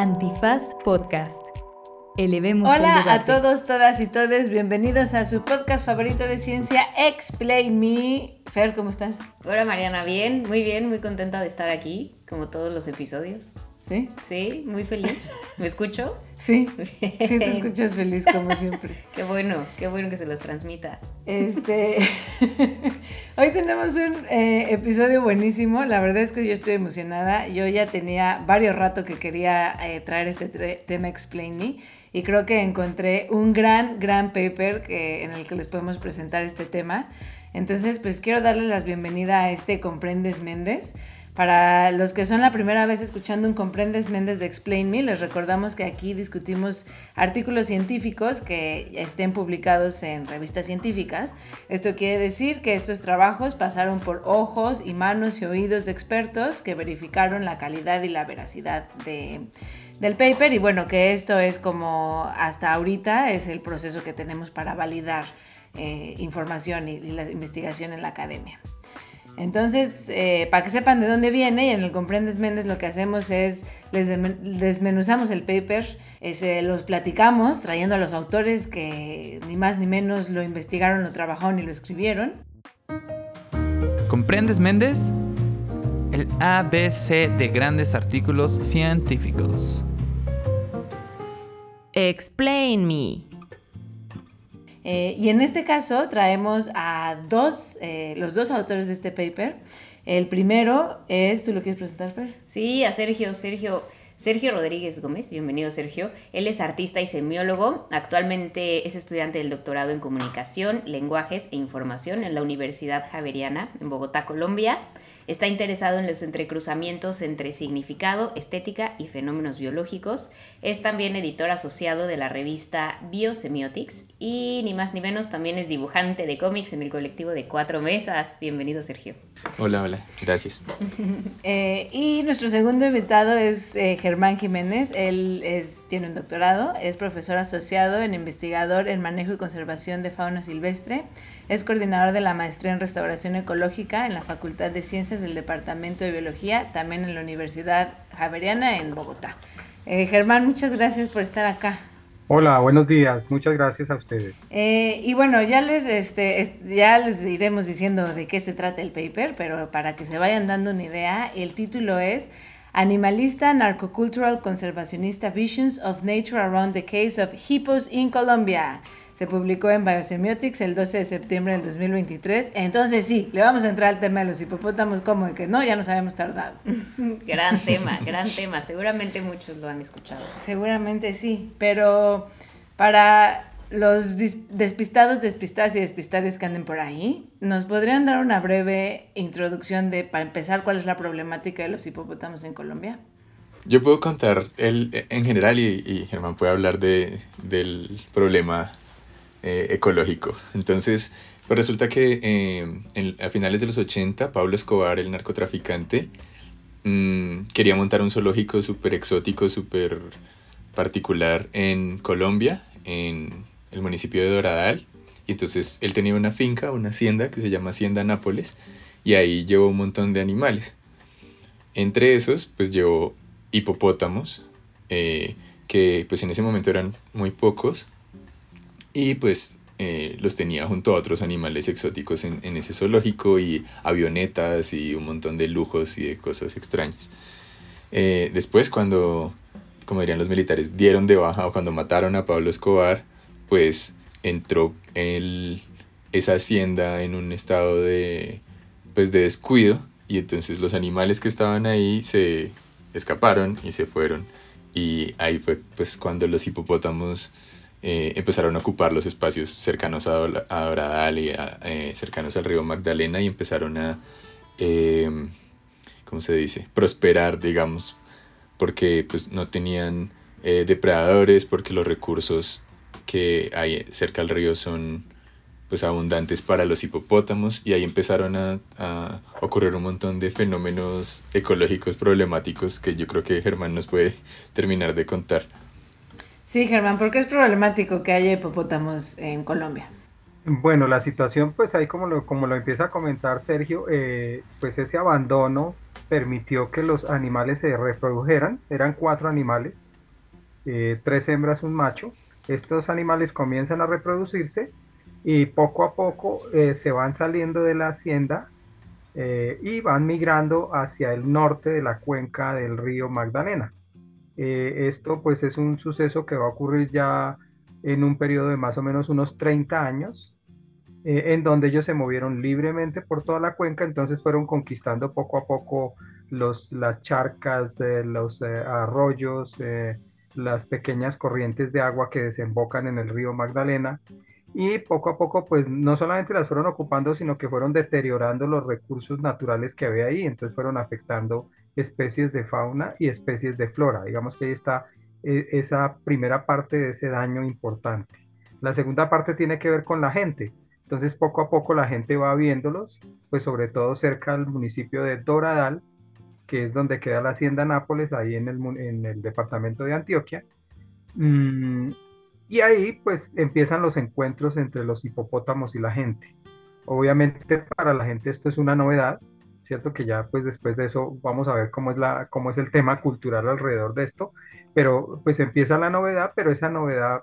Antifaz Podcast. Elevemos Hola el a todos, todas y todes. Bienvenidos a su podcast favorito de ciencia, Explain Me. Fer, ¿cómo estás? Hola Mariana, bien, muy bien, muy contenta de estar aquí, como todos los episodios. ¿Sí? Sí, muy feliz. ¿Me escucho? Sí. Sí, te escuchas feliz como siempre. Qué bueno, qué bueno que se los transmita. Este, hoy tenemos un eh, episodio buenísimo. La verdad es que yo estoy emocionada. Yo ya tenía varios rato que quería eh, traer este tema Explain Me y creo que encontré un gran, gran paper que, en el que les podemos presentar este tema. Entonces, pues quiero darles la bienvenida a este Comprendes Méndez. Para los que son la primera vez escuchando un Comprendes Méndez de Explain Me, les recordamos que aquí discutimos artículos científicos que estén publicados en revistas científicas. Esto quiere decir que estos trabajos pasaron por ojos y manos y oídos de expertos que verificaron la calidad y la veracidad de, del paper y bueno, que esto es como hasta ahorita es el proceso que tenemos para validar eh, información y la investigación en la academia. Entonces, eh, para que sepan de dónde viene, y en el Comprendes Méndez lo que hacemos es, les desmen- desmenuzamos el paper, eh, se los platicamos, trayendo a los autores que ni más ni menos lo investigaron, lo trabajaron y lo escribieron. ¿Comprendes, Méndez? El ABC de grandes artículos científicos. Explain Me. Eh, y en este caso traemos a dos, eh, los dos autores de este paper. El primero es, ¿tú lo quieres presentar, Fer? Sí, a Sergio, Sergio, Sergio Rodríguez Gómez, bienvenido Sergio. Él es artista y semiólogo, actualmente es estudiante del doctorado en comunicación, lenguajes e información en la Universidad Javeriana en Bogotá, Colombia. Está interesado en los entrecruzamientos entre significado, estética y fenómenos biológicos. Es también editor asociado de la revista Biosemiotics y ni más ni menos también es dibujante de cómics en el colectivo de Cuatro Mesas. Bienvenido Sergio. Hola, hola, gracias. Eh, y nuestro segundo invitado es eh, Germán Jiménez. Él es, tiene un doctorado, es profesor asociado en investigador en manejo y conservación de fauna silvestre. Es coordinador de la maestría en restauración ecológica en la Facultad de Ciencias del Departamento de Biología, también en la Universidad Javeriana en Bogotá. Eh, Germán, muchas gracias por estar acá. Hola, buenos días. Muchas gracias a ustedes. Eh, y bueno, ya les, este, es- ya les iremos diciendo de qué se trata el paper, pero para que se vayan dando una idea, el título es Animalista Narcocultural Conservacionista Visions of Nature Around the Case of Hippos in Colombia. Se publicó en Biosemiotics el 12 de septiembre del 2023. Entonces sí, le vamos a entrar al tema de los hipopótamos como de que no, ya nos habíamos tardado. Gran tema, gran tema. Seguramente muchos lo han escuchado. Seguramente sí, pero para los despistados, despistadas y despistadas que anden por ahí, ¿nos podrían dar una breve introducción de, para empezar, cuál es la problemática de los hipopótamos en Colombia? Yo puedo contar el, en general y, y Germán puede hablar de, del problema eh, ecológico. Entonces, pues resulta que eh, en- a finales de los 80, Pablo Escobar, el narcotraficante, mm, quería montar un zoológico súper exótico, súper particular en Colombia, en el municipio de Doradal. Y entonces él tenía una finca, una hacienda que se llama Hacienda Nápoles, y ahí llevó un montón de animales. Entre esos, pues llevó hipopótamos, eh, que pues en ese momento eran muy pocos, y pues eh, los tenía junto a otros animales exóticos en, en ese zoológico, y avionetas, y un montón de lujos y de cosas extrañas. Eh, después, cuando, como dirían los militares, dieron de baja o cuando mataron a Pablo Escobar, pues entró el, esa hacienda en un estado de, pues, de descuido y entonces los animales que estaban ahí se escaparon y se fueron y ahí fue pues cuando los hipopótamos eh, empezaron a ocupar los espacios cercanos a, a Doradal y a, eh, cercanos al río Magdalena y empezaron a, eh, ¿cómo se dice? Prosperar, digamos, porque pues no tenían eh, depredadores, porque los recursos que hay cerca al río son pues abundantes para los hipopótamos y ahí empezaron a, a ocurrir un montón de fenómenos ecológicos problemáticos que yo creo que Germán nos puede terminar de contar. Sí, Germán, ¿por qué es problemático que haya hipopótamos en Colombia? Bueno, la situación, pues ahí como lo, como lo empieza a comentar Sergio, eh, pues ese abandono permitió que los animales se reprodujeran, eran cuatro animales, eh, tres hembras, un macho. Estos animales comienzan a reproducirse y poco a poco eh, se van saliendo de la hacienda y van migrando hacia el norte de la cuenca del río Magdalena. Esto pues es un suceso que va a ocurrir ya en un periodo de más o menos unos 30 años, en donde ellos se movieron libremente por toda la cuenca, entonces fueron conquistando poco a poco los, las charcas, los arroyos, las pequeñas corrientes de agua que desembocan en el río Magdalena y poco a poco pues no solamente las fueron ocupando sino que fueron deteriorando los recursos naturales que había ahí entonces fueron afectando especies de fauna y especies de flora digamos que ahí está eh, esa primera parte de ese daño importante la segunda parte tiene que ver con la gente entonces poco a poco la gente va viéndolos pues sobre todo cerca del municipio de Doradal que es donde queda la hacienda Nápoles, ahí en el, en el departamento de Antioquia. Mm, y ahí pues empiezan los encuentros entre los hipopótamos y la gente. Obviamente para la gente esto es una novedad, ¿cierto? Que ya pues después de eso vamos a ver cómo es, la, cómo es el tema cultural alrededor de esto, pero pues empieza la novedad, pero esa novedad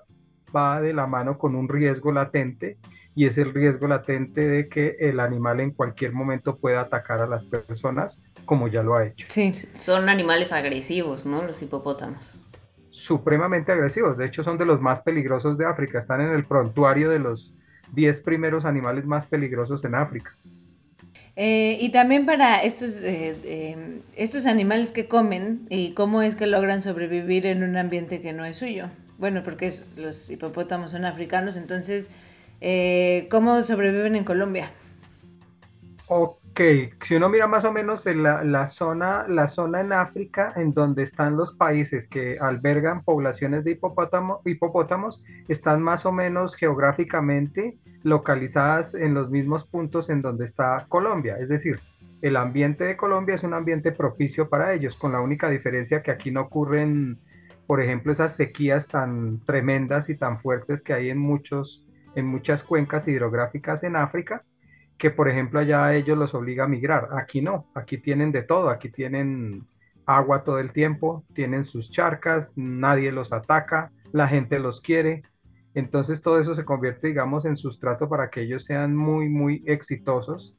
va de la mano con un riesgo latente y es el riesgo latente de que el animal en cualquier momento pueda atacar a las personas como ya lo ha hecho. Sí, son animales agresivos, ¿no? Los hipopótamos. Supremamente agresivos, de hecho son de los más peligrosos de África, están en el prontuario de los 10 primeros animales más peligrosos en África. Eh, y también para estos, eh, eh, estos animales que comen y cómo es que logran sobrevivir en un ambiente que no es suyo. Bueno, porque los hipopótamos son africanos, entonces eh, ¿Cómo sobreviven en Colombia? Ok, si uno mira más o menos en la, zona, la zona en África en donde están los países que albergan poblaciones de hipopótamos, están más o menos geográficamente localizadas en los mismos puntos en donde está Colombia. Es decir, el ambiente de Colombia es un ambiente propicio para ellos, con la única diferencia que aquí no ocurren, por ejemplo, esas sequías tan tremendas y tan fuertes que hay en muchos en muchas cuencas hidrográficas en África, que por ejemplo allá ellos los obliga a migrar. Aquí no, aquí tienen de todo, aquí tienen agua todo el tiempo, tienen sus charcas, nadie los ataca, la gente los quiere. Entonces todo eso se convierte, digamos, en sustrato para que ellos sean muy, muy exitosos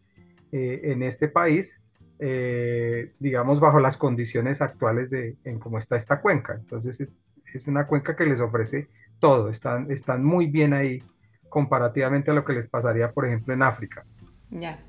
eh, en este país, eh, digamos, bajo las condiciones actuales de en cómo está esta cuenca. Entonces es, una cuenca que les ofrece todo, están, están muy bien ahí comparativamente a lo que les pasaría, por ejemplo, en África. Ya.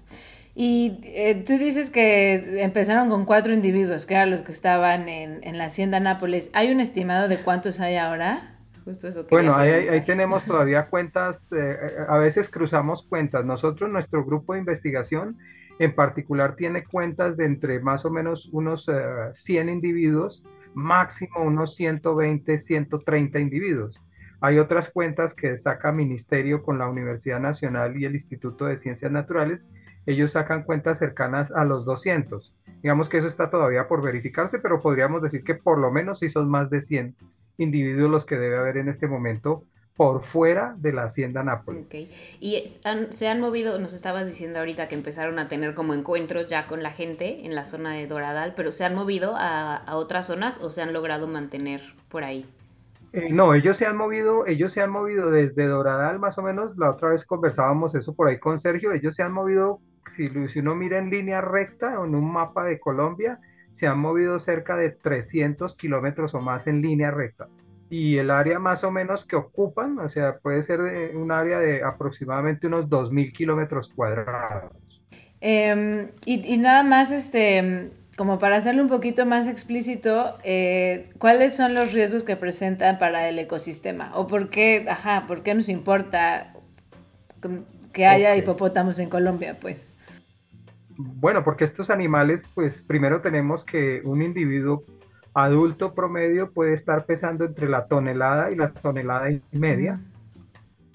Y eh, tú dices que empezaron con cuatro individuos, que eran los que estaban en, la hacienda Nápoles. ¿Hay un estimado de cuántos hay ahora? Justo eso bueno, ahí, ahí, tenemos todavía cuentas, eh, a veces cruzamos cuentas. Nosotros, nuestro grupo de investigación en particular, tiene cuentas de entre más o menos unos 100 eh, individuos, máximo unos 120, 130 individuos. Hay otras cuentas que saca Ministerio con la Universidad Nacional y el Instituto de Ciencias Naturales. Ellos sacan cuentas cercanas a los 200. Digamos que eso está todavía por verificarse, pero podríamos decir que por lo menos sí son más de 100 individuos los que debe haber en este momento por fuera de la hacienda Nápoles. Y se han movido, nos estabas diciendo ahorita que empezaron a tener como encuentros ya con la gente en la zona de Doradal, pero ¿se han movido a otras zonas o se han logrado mantener por ahí? Eh, no, ellos se han movido, ellos se han movido desde Doradal más o menos, la otra vez conversábamos eso por ahí con Sergio, ellos se han movido, si, uno mira en línea recta en un mapa de Colombia, se han movido cerca de 300 kilómetros o más en línea recta. Y el área más o menos que ocupan, o sea, puede ser un área de aproximadamente unos 2.000 kilómetros cuadrados. Em, y, nada más, este, como para hacerlo un poquito más explícito, eh, ¿cuáles son los riesgos que presentan para el ecosistema? ¿O por qué, ajá, por qué nos importa que haya hipopótamos en Colombia, pues? Bueno, porque estos animales, pues primero tenemos que un individuo adulto promedio puede estar pesando entre la tonelada y la tonelada y media.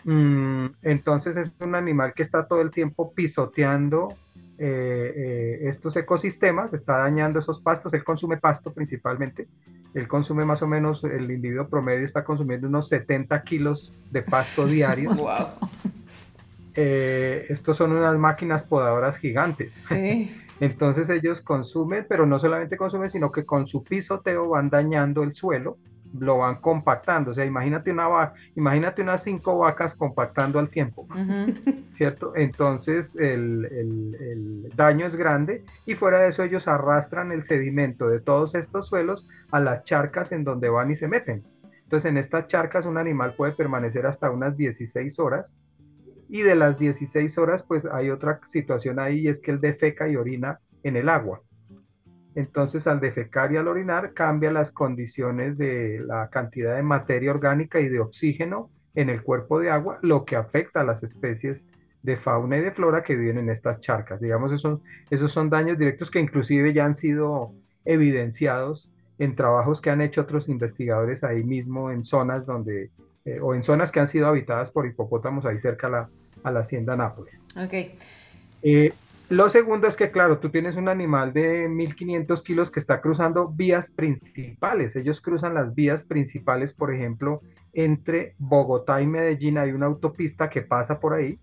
Mm, entonces es un animal que está todo el tiempo pisoteando eh, eh, estos ecosistemas, está dañando esos pastos, él consume pasto principalmente, él consume más o menos, el individuo promedio está consumiendo unos 70 kilos de pasto diario. Eh, estos son unas máquinas podadoras gigantes. Entonces ellos consumen, pero no solamente consumen, sino que con su pisoteo van dañando el suelo, lo van compactando. O sea, imagínate una vaca, imagínate unas cinco vacas compactando al tiempo, ¿cierto? Entonces el, el, daño es grande y fuera de eso ellos arrastran el sedimento de todos estos suelos a las charcas en donde van y se meten. Entonces en estas charcas un animal puede permanecer hasta unas 16 horas y de las 16 horas pues hay otra situación ahí y es que él defeca y orina en el agua. Entonces, al defecar y al orinar, cambia las condiciones de la cantidad de materia orgánica y de oxígeno en el cuerpo de agua, lo que afecta a las especies de fauna y de flora que viven en estas charcas. Digamos, esos, esos son daños directos que inclusive ya han sido evidenciados en trabajos que han hecho otros investigadores ahí mismo en zonas donde, eh, o en zonas que han sido habitadas por hipopótamos ahí cerca a la, a la hacienda Nápoles. Ok. Eh, lo segundo es que, claro, tú tienes un animal de 1500 kilos que está cruzando vías principales. Ellos cruzan las vías principales, por ejemplo, entre Bogotá y Medellín hay una autopista que pasa por ahí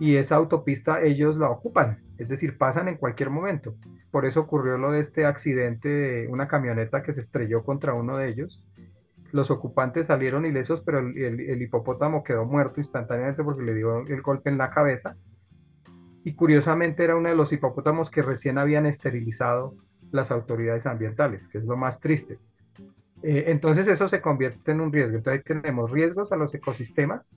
y esa autopista ellos la ocupan, es decir, pasan en cualquier momento. Por eso ocurrió lo de este accidente de una camioneta que se estrelló contra uno de ellos. Los ocupantes salieron ilesos, pero el, el hipopótamo quedó muerto instantáneamente porque le dio el golpe en la cabeza y curiosamente era uno de los hipopótamos que recién habían esterilizado las autoridades ambientales, que es lo más triste. Eh, entonces eso se convierte en un riesgo. Entonces tenemos riesgos a los ecosistemas,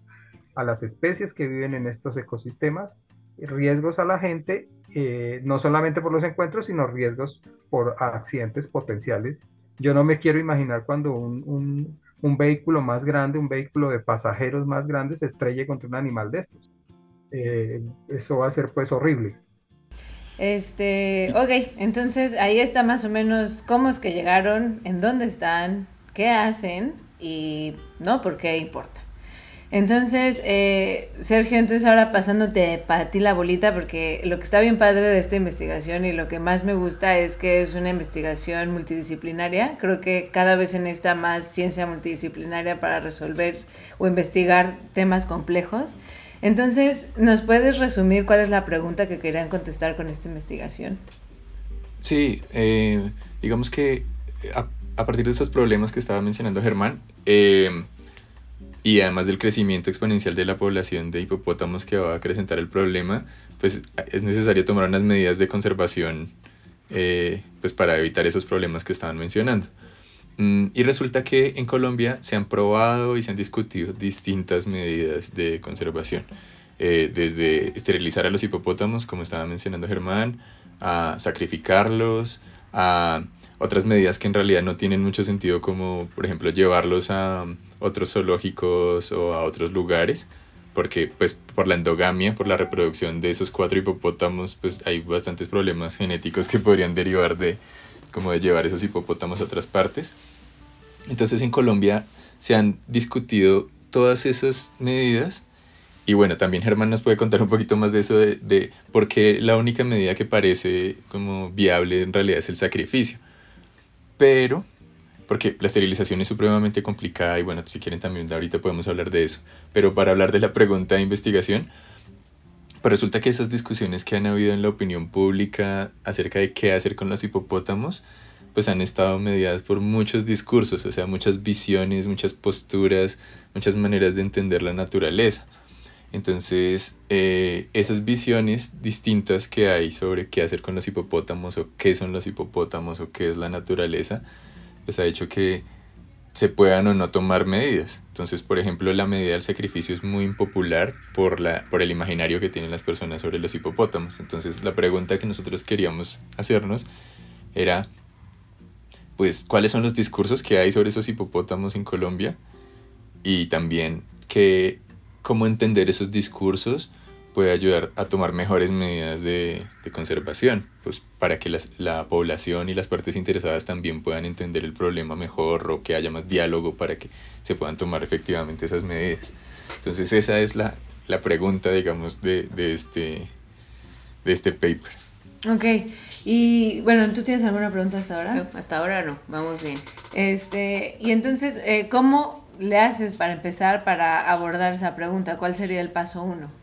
a las especies que viven en estos ecosistemas, riesgos a la gente, eh, no solamente por los encuentros, sino riesgos por accidentes potenciales. Yo no me quiero imaginar cuando un, vehículo más grande, un vehículo de pasajeros más grande se estrelle contra un animal de estos. Eh, eso va a ser pues horrible. Este, ok, entonces ahí está más o menos cómo es que llegaron, en dónde están, qué hacen y no por qué importa. Entonces, eh, Sergio, entonces ahora pasándote para ti la bolita, porque lo que está bien padre de esta investigación y lo que más me gusta es que es una investigación multidisciplinaria. Creo que cada vez en esta más ciencia multidisciplinaria para resolver o investigar temas complejos. Entonces, ¿nos puedes resumir cuál es la pregunta que querían contestar con esta investigación? Sí, eh, digamos que a, partir de esos problemas que estaba mencionando Germán, eh, y además del crecimiento exponencial de la población de hipopótamos que va a acrecentar el problema, pues es necesario tomar unas medidas de conservación eh, pues para evitar esos problemas que estaban mencionando. Mm, y resulta que en Colombia se han probado y se han discutido distintas medidas de conservación, eh, desde esterilizar a los hipopótamos, como estaba mencionando Germán, a sacrificarlos, a otras medidas que en realidad no tienen mucho sentido, como por ejemplo llevarlos a otros zoológicos o a otros lugares, porque pues por la endogamia, por la reproducción de esos cuatro hipopótamos, pues hay bastantes problemas genéticos que podrían derivar de como de llevar esos hipopótamos a otras partes. Entonces en Colombia se han discutido todas esas medidas y bueno, también Germán nos puede contar un poquito más de eso, de, de por qué la única medida que parece como viable en realidad es el sacrificio. Pero, porque la esterilización es supremamente complicada y bueno, si quieren también ahorita podemos hablar de eso. Pero para hablar de la pregunta de investigación, resulta que esas discusiones que han habido en la opinión pública acerca de qué hacer con los hipopótamos, pues han estado mediadas por muchos discursos, o sea, muchas visiones, muchas posturas, muchas maneras de entender la naturaleza. Entonces, eh, esas visiones distintas que hay sobre qué hacer con los hipopótamos o qué son los hipopótamos o qué es la naturaleza, pues ha hecho que se puedan o no tomar medidas. Entonces, por ejemplo, la medida del sacrificio es muy impopular por, la, por el imaginario que tienen las personas sobre los hipopótamos. Entonces, la pregunta que nosotros queríamos hacernos era, pues, ¿cuáles son los discursos que hay sobre esos hipopótamos en Colombia? Y también, que, ¿cómo entender esos discursos? Puede ayudar a tomar mejores medidas de, de conservación, pues para que las, la población y las partes interesadas también puedan entender el problema mejor o que haya más diálogo para que se puedan tomar efectivamente esas medidas. Entonces esa es la, la pregunta, digamos, de, de, este, de este paper. Ok, y bueno, ¿tú tienes alguna pregunta hasta ahora? hasta ahora no, vamos bien. Este, y entonces, eh, ¿cómo le haces para empezar para abordar esa pregunta? ¿Cuál sería el paso uno?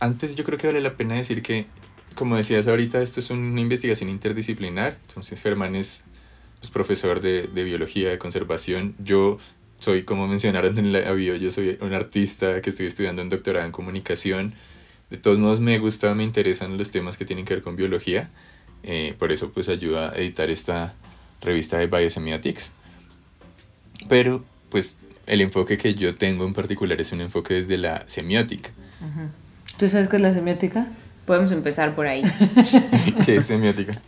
Antes yo creo que vale la pena decir que, como decías ahorita, esto es una investigación interdisciplinar, entonces Germán es pues, profesor de, de, biología, de conservación. Yo soy, como mencionaron en la bio, yo soy un artista que estoy estudiando un doctorado en comunicación. De todos modos me gusta, me interesan los temas que tienen que ver con biología. Eh, por eso pues ayuda a editar esta revista de Biosemiotics. Pero pues el enfoque que yo tengo en particular es un enfoque desde la semiótica. ¿Tú sabes qué es la semiótica? Podemos empezar por ahí. ¿Qué es semiótica?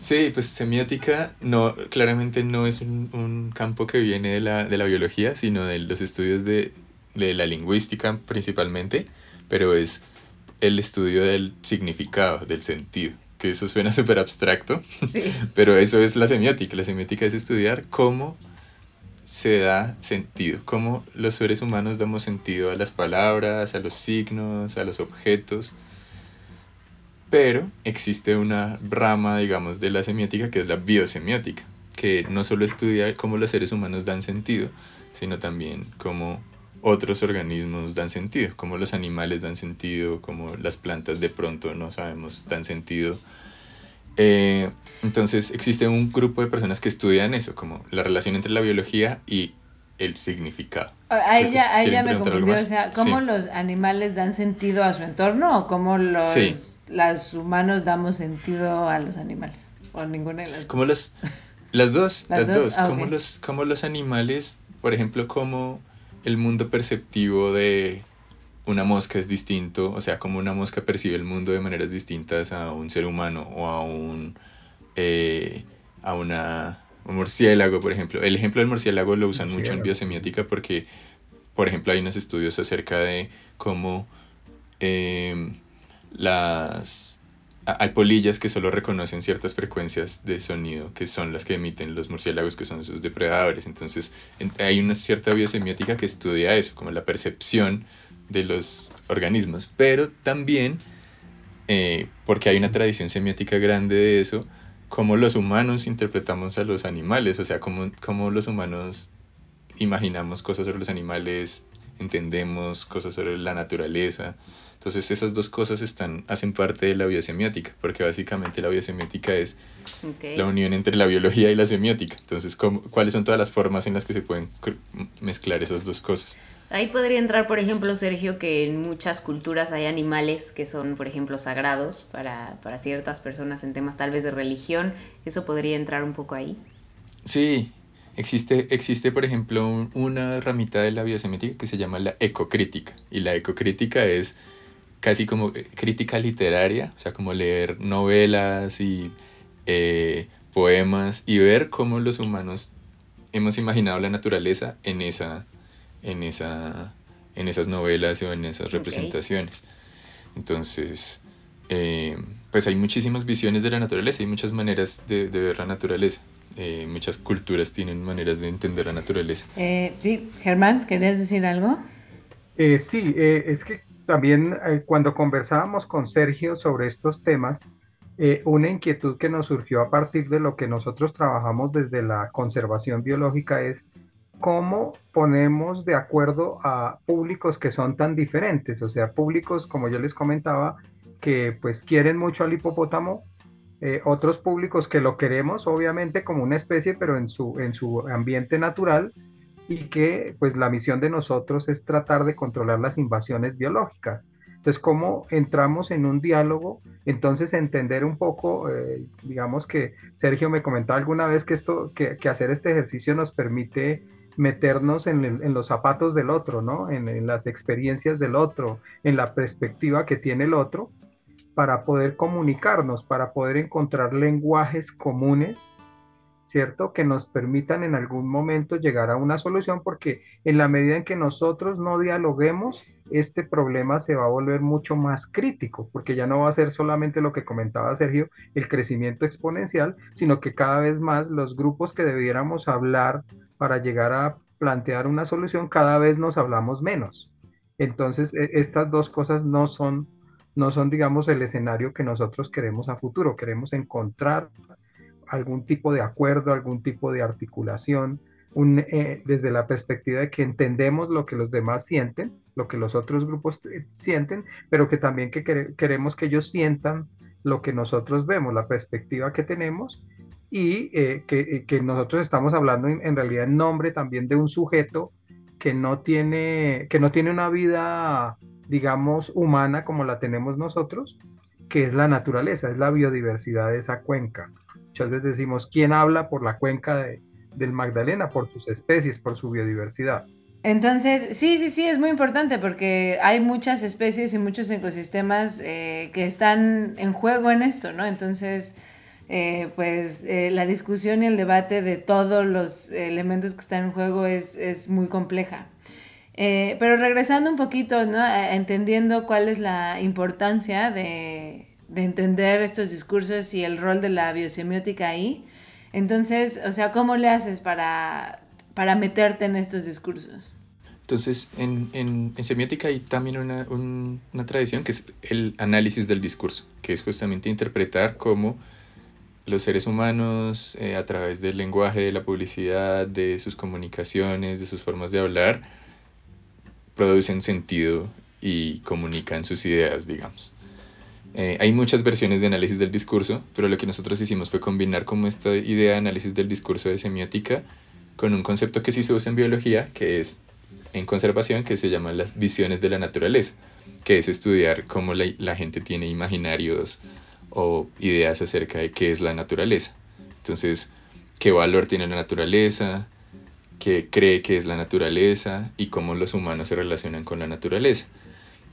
Sí, pues semiótica no, claramente no es un, un campo que viene de la, de la, biología, sino de los estudios de, de la lingüística principalmente, pero es el estudio del significado, del sentido, que eso suena súper abstracto, pero eso es la semiótica. La semiótica es estudiar cómo se da sentido, cómo los seres humanos damos sentido a las palabras, a los signos, a los objetos. Pero existe una rama, digamos, de la semiótica que es la biosemiótica, que no solo estudia cómo los seres humanos dan sentido, sino también cómo otros organismos dan sentido, cómo los animales dan sentido, cómo las plantas de pronto no sabemos dan sentido eh, entonces existe un grupo de personas que estudian eso, como la relación entre la biología y el significado. Ahí ya, me confundió, o sea, ¿cómo los animales dan sentido a su entorno o cómo los, humanos damos sentido a los animales? O ninguna de las Como las, las dos, las, dos, ah, como, los, como los animales, por ejemplo, como el mundo perceptivo de una mosca es distinto, o sea, como una mosca percibe el mundo de maneras distintas a un ser humano o a un, eh, a una, un murciélago, por ejemplo. El ejemplo del murciélago lo usan mucho en biosemiótica porque, por ejemplo, hay unos estudios acerca de cómo em, las... Hay polillas que solo reconocen ciertas frecuencias de sonido que son las que emiten los murciélagos que son sus depredadores. Entonces hay una cierta biosemiótica que estudia eso, como la percepción de los organismos, pero también, eh, porque hay una tradición semiótica grande de eso, cómo los humanos interpretamos a los animales, o sea, cómo, cómo los humanos imaginamos cosas sobre los animales, entendemos cosas sobre la naturaleza. Entonces esas dos cosas están, hacen parte de la biosemiótica, porque básicamente la biosemiótica es la unión entre la biología y la semiótica. Entonces, ¿cuáles son todas las formas en las que se pueden mezclar esas dos cosas? Ahí podría entrar, por ejemplo, Sergio, que en muchas culturas hay animales que son, por ejemplo, sagrados para, ciertas personas en temas tal vez de religión. ¿Eso podría entrar un poco ahí? Sí, existe, existe por ejemplo, una ramita de la biosemiótica que se llama la ecocrítica. Y la ecocrítica es casi como crítica literaria, o sea, como leer novelas y eh, poemas y ver cómo los humanos hemos imaginado la naturaleza en esa en, esa, en esas novelas o en esas representaciones. Entonces, eh, pues hay muchísimas visiones de la naturaleza, hay muchas maneras de, ver la naturaleza. Eh, muchas culturas tienen maneras de entender la naturaleza. Eh, sí, Germán, ¿querías decir algo? sí, es que también cuando conversábamos con Sergio sobre estos temas, una inquietud que nos surgió a partir de lo que nosotros trabajamos desde la conservación biológica es cómo ponemos de acuerdo a públicos que son tan diferentes, o sea, públicos, como yo les comentaba, que pues quieren mucho al hipopótamo, eh, otros públicos que lo queremos obviamente como una especie, pero en su, en su ambiente natural, y que pues la misión de nosotros es tratar de controlar las invasiones biológicas. Entonces, ¿cómo entramos en un diálogo? Entonces, entender un poco, eh, digamos que Sergio me comentaba alguna vez que, esto, que, que hacer este ejercicio nos permite meternos en, los zapatos del otro, ¿no? En, las experiencias del otro, en la perspectiva que tiene el otro, para poder comunicarnos, para poder encontrar lenguajes comunes, ¿cierto? Que nos permitan en algún momento llegar a una solución, porque en la medida en que nosotros no dialoguemos, este problema se va a volver mucho más crítico, porque ya no va a ser solamente lo que comentaba Sergio, el crecimiento exponencial, sino que cada vez más los grupos que debiéramos hablar para llegar a plantear una solución, cada vez nos hablamos menos. Entonces, e, estas dos cosas no son, no son, digamos, el escenario que nosotros queremos a futuro. Queremos encontrar algún tipo de acuerdo, algún tipo de articulación, eh, desde la perspectiva de que entendemos lo que los demás sienten, lo que los otros grupos eh, sienten, pero que también que queremos que ellos sientan lo que nosotros vemos, la perspectiva que tenemos y eh, que, que, nosotros estamos hablando en, realidad en nombre también de un sujeto que no tiene, que no tiene una vida, digamos, humana como la tenemos nosotros, que es la naturaleza, es la biodiversidad de esa cuenca. Muchas veces decimos, ¿quién habla por la cuenca de, del Magdalena? Por sus especies, por su biodiversidad. Entonces, sí, sí, sí, es muy importante porque hay muchas especies y muchos ecosistemas eh, que están en juego en esto, ¿no? Entonces, eh, pues eh, la discusión y el debate de todos los elementos que están en juego es, es muy compleja. pero regresando un poquito, ¿no? entendiendo cuál es la importancia de, de entender estos discursos y el rol de la biosemiótica ahí. Entonces, o sea, ¿cómo le haces para para meterte en estos discursos. Entonces, en, en, en semiótica hay también una, un, una, tradición que es el análisis del discurso, que es justamente interpretar cómo los seres humanos, eh, a través del lenguaje, de la publicidad, de sus comunicaciones, de sus formas de hablar, producen sentido y comunican sus ideas, digamos. Eh, hay muchas versiones de análisis del discurso, pero lo que nosotros hicimos fue combinar como esta idea de análisis del discurso de semiótica con un concepto que sí se usa en biología, que es en conservación, que se llama las visiones de la naturaleza, que es estudiar cómo la, la gente tiene imaginarios o ideas acerca de qué es la naturaleza. Entonces, qué valor tiene la naturaleza, qué cree que es la naturaleza y cómo los humanos se relacionan con la naturaleza.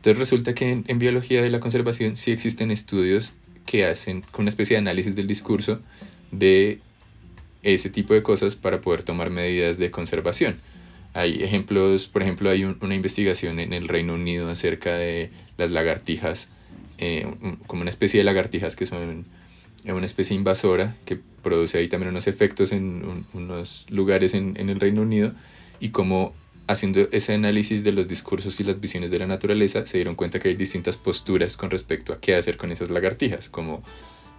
Entonces resulta que en, biología de la conservación sí existen estudios que hacen con una especie de análisis del discurso de ese tipo de cosas para poder tomar medidas de conservación. Hay ejemplos, por ejemplo, hay una investigación en el Reino Unido acerca de las lagartijas, eh, como una especie de lagartijas que son una especie invasora que produce ahí también unos efectos en unos lugares en, en el Reino Unido y como haciendo ese análisis de los discursos y las visiones de la naturaleza se dieron cuenta que hay distintas posturas con respecto a qué hacer con esas lagartijas, como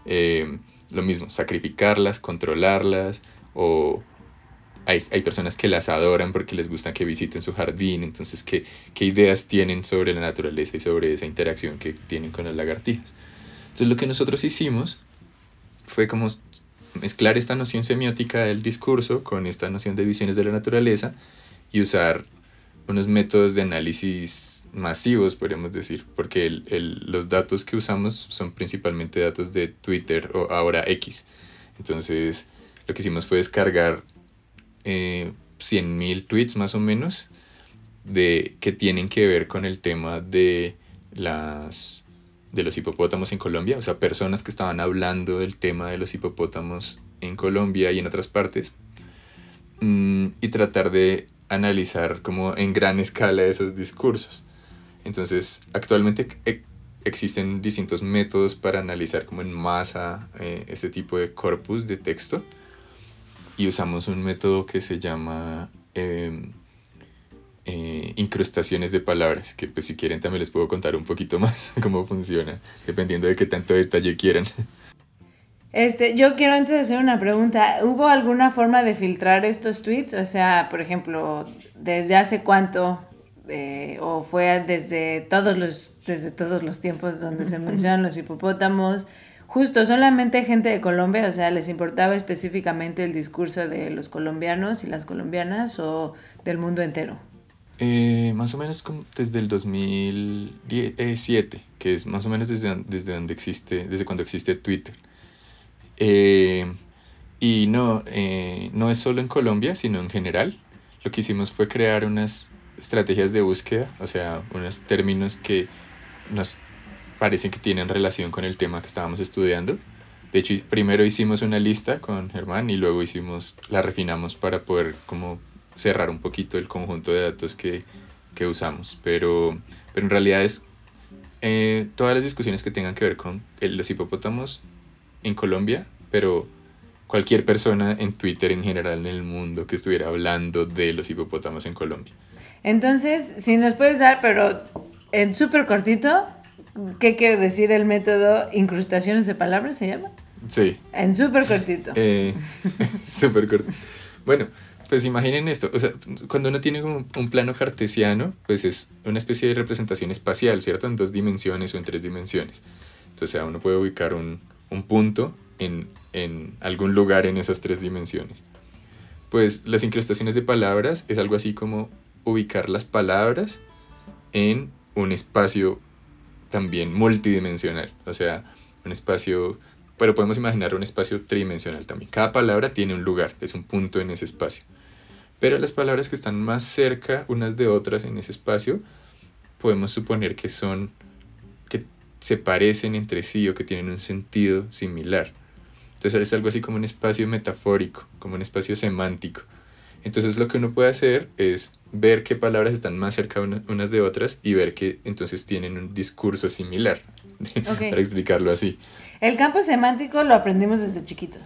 eh, lo mismo, sacrificarlas, controlarlas o hay, hay, personas que las adoran porque les gusta que visiten su jardín, entonces ¿qué, qué ideas tienen sobre la naturaleza y sobre esa interacción que tienen con las lagartijas. Entonces lo que nosotros hicimos fue como mezclar esta noción semiótica del discurso con esta noción de visiones de la naturaleza y usar unos métodos de análisis masivos, podríamos decir, porque el, el, los datos que usamos son principalmente datos de Twitter o ahora X. Entonces, lo que hicimos fue descargar eh, 100.000 tweets más o menos de que tienen que ver con el tema de las de los hipopótamos en Colombia, o sea, personas que estaban hablando del tema de los hipopótamos en Colombia y en otras partes, mm, y tratar de analizar como en gran escala esos discursos. Entonces, actualmente existen distintos métodos para analizar como en masa eh, este tipo de corpus de texto y usamos un método que se llama eh, eh, incrustaciones de palabras, que pues si quieren también les puedo contar un poquito más cómo funciona, dependiendo de qué tanto detalle quieran. Este, yo quiero antes hacer una pregunta. ¿Hubo alguna forma de filtrar estos tweets? O sea, por ejemplo, ¿desde hace cuánto? Eh, ¿O fue desde todos, los, desde todos los tiempos donde se mencionan los hipopótamos? Justo, solamente gente de Colombia, o sea, ¿les importaba específicamente el discurso de los colombianos y las colombianas o del mundo entero? Eh, más o menos desde el 2007, que es más o menos desde, desde donde existe, desde cuando existe Twitter. Eh, y no, eh, no es solo en Colombia, sino en general. Lo que hicimos fue crear unas estrategias de búsqueda, o sea, unos términos que nos parecen que tienen relación con el tema que estábamos estudiando. De hecho, primero hicimos una lista con Germán y luego hicimos, la refinamos para poder como cerrar un poquito el conjunto de datos que, que usamos. Pero, pero en realidad es eh, todas las discusiones que tengan que ver con los hipopótamos en Colombia, pero cualquier persona en Twitter en general en el mundo que estuviera hablando de los hipopótamos en Colombia. Entonces, si nos puedes dar, pero en súper cortito, ¿qué quiere decir el método incrustaciones de palabras se llama? Sí. En súper cortito. Eh, súper cortito. Bueno, pues imaginen esto, o sea, cuando uno tiene un, un, plano cartesiano, pues es una especie de representación espacial, ¿cierto? En dos dimensiones o en tres dimensiones. Entonces, uno puede ubicar un, un punto en, en algún lugar en esas tres dimensiones. Pues las incrustaciones de palabras es algo así como ubicar las palabras en un espacio también multidimensional, o sea, un espacio, pero podemos imaginar un espacio tridimensional también. Cada palabra tiene un lugar, es un punto en ese espacio. Pero las palabras que están más cerca unas de otras en ese espacio, podemos suponer que son, que se parecen entre sí o que tienen un sentido similar. Entonces es algo así como un espacio metafórico, como un espacio semántico. Entonces lo que uno puede hacer es ver qué palabras están más cerca unas de otras y ver que entonces tienen un discurso similar, para explicarlo así. El campo semántico lo aprendimos desde chiquitos.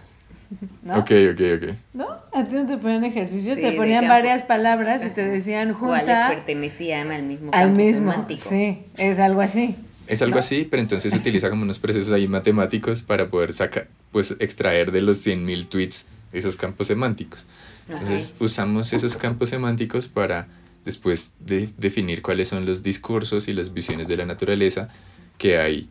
¿no? Ok, ok, ok. ¿No? A ti no te ponían ejercicios, te ponían varias palabras y te decían junta. ¿Cuáles pertenecían al mismo campo al mismo, semántico? Sí, es algo así. Es algo así, pero entonces se utiliza como unos procesos ahí matemáticos para poder sacar, pues extraer de los 100.000 tweets esos campos semánticos. Entonces usamos esos campos semánticos para después de definir cuáles son los discursos y las visiones de la naturaleza que hay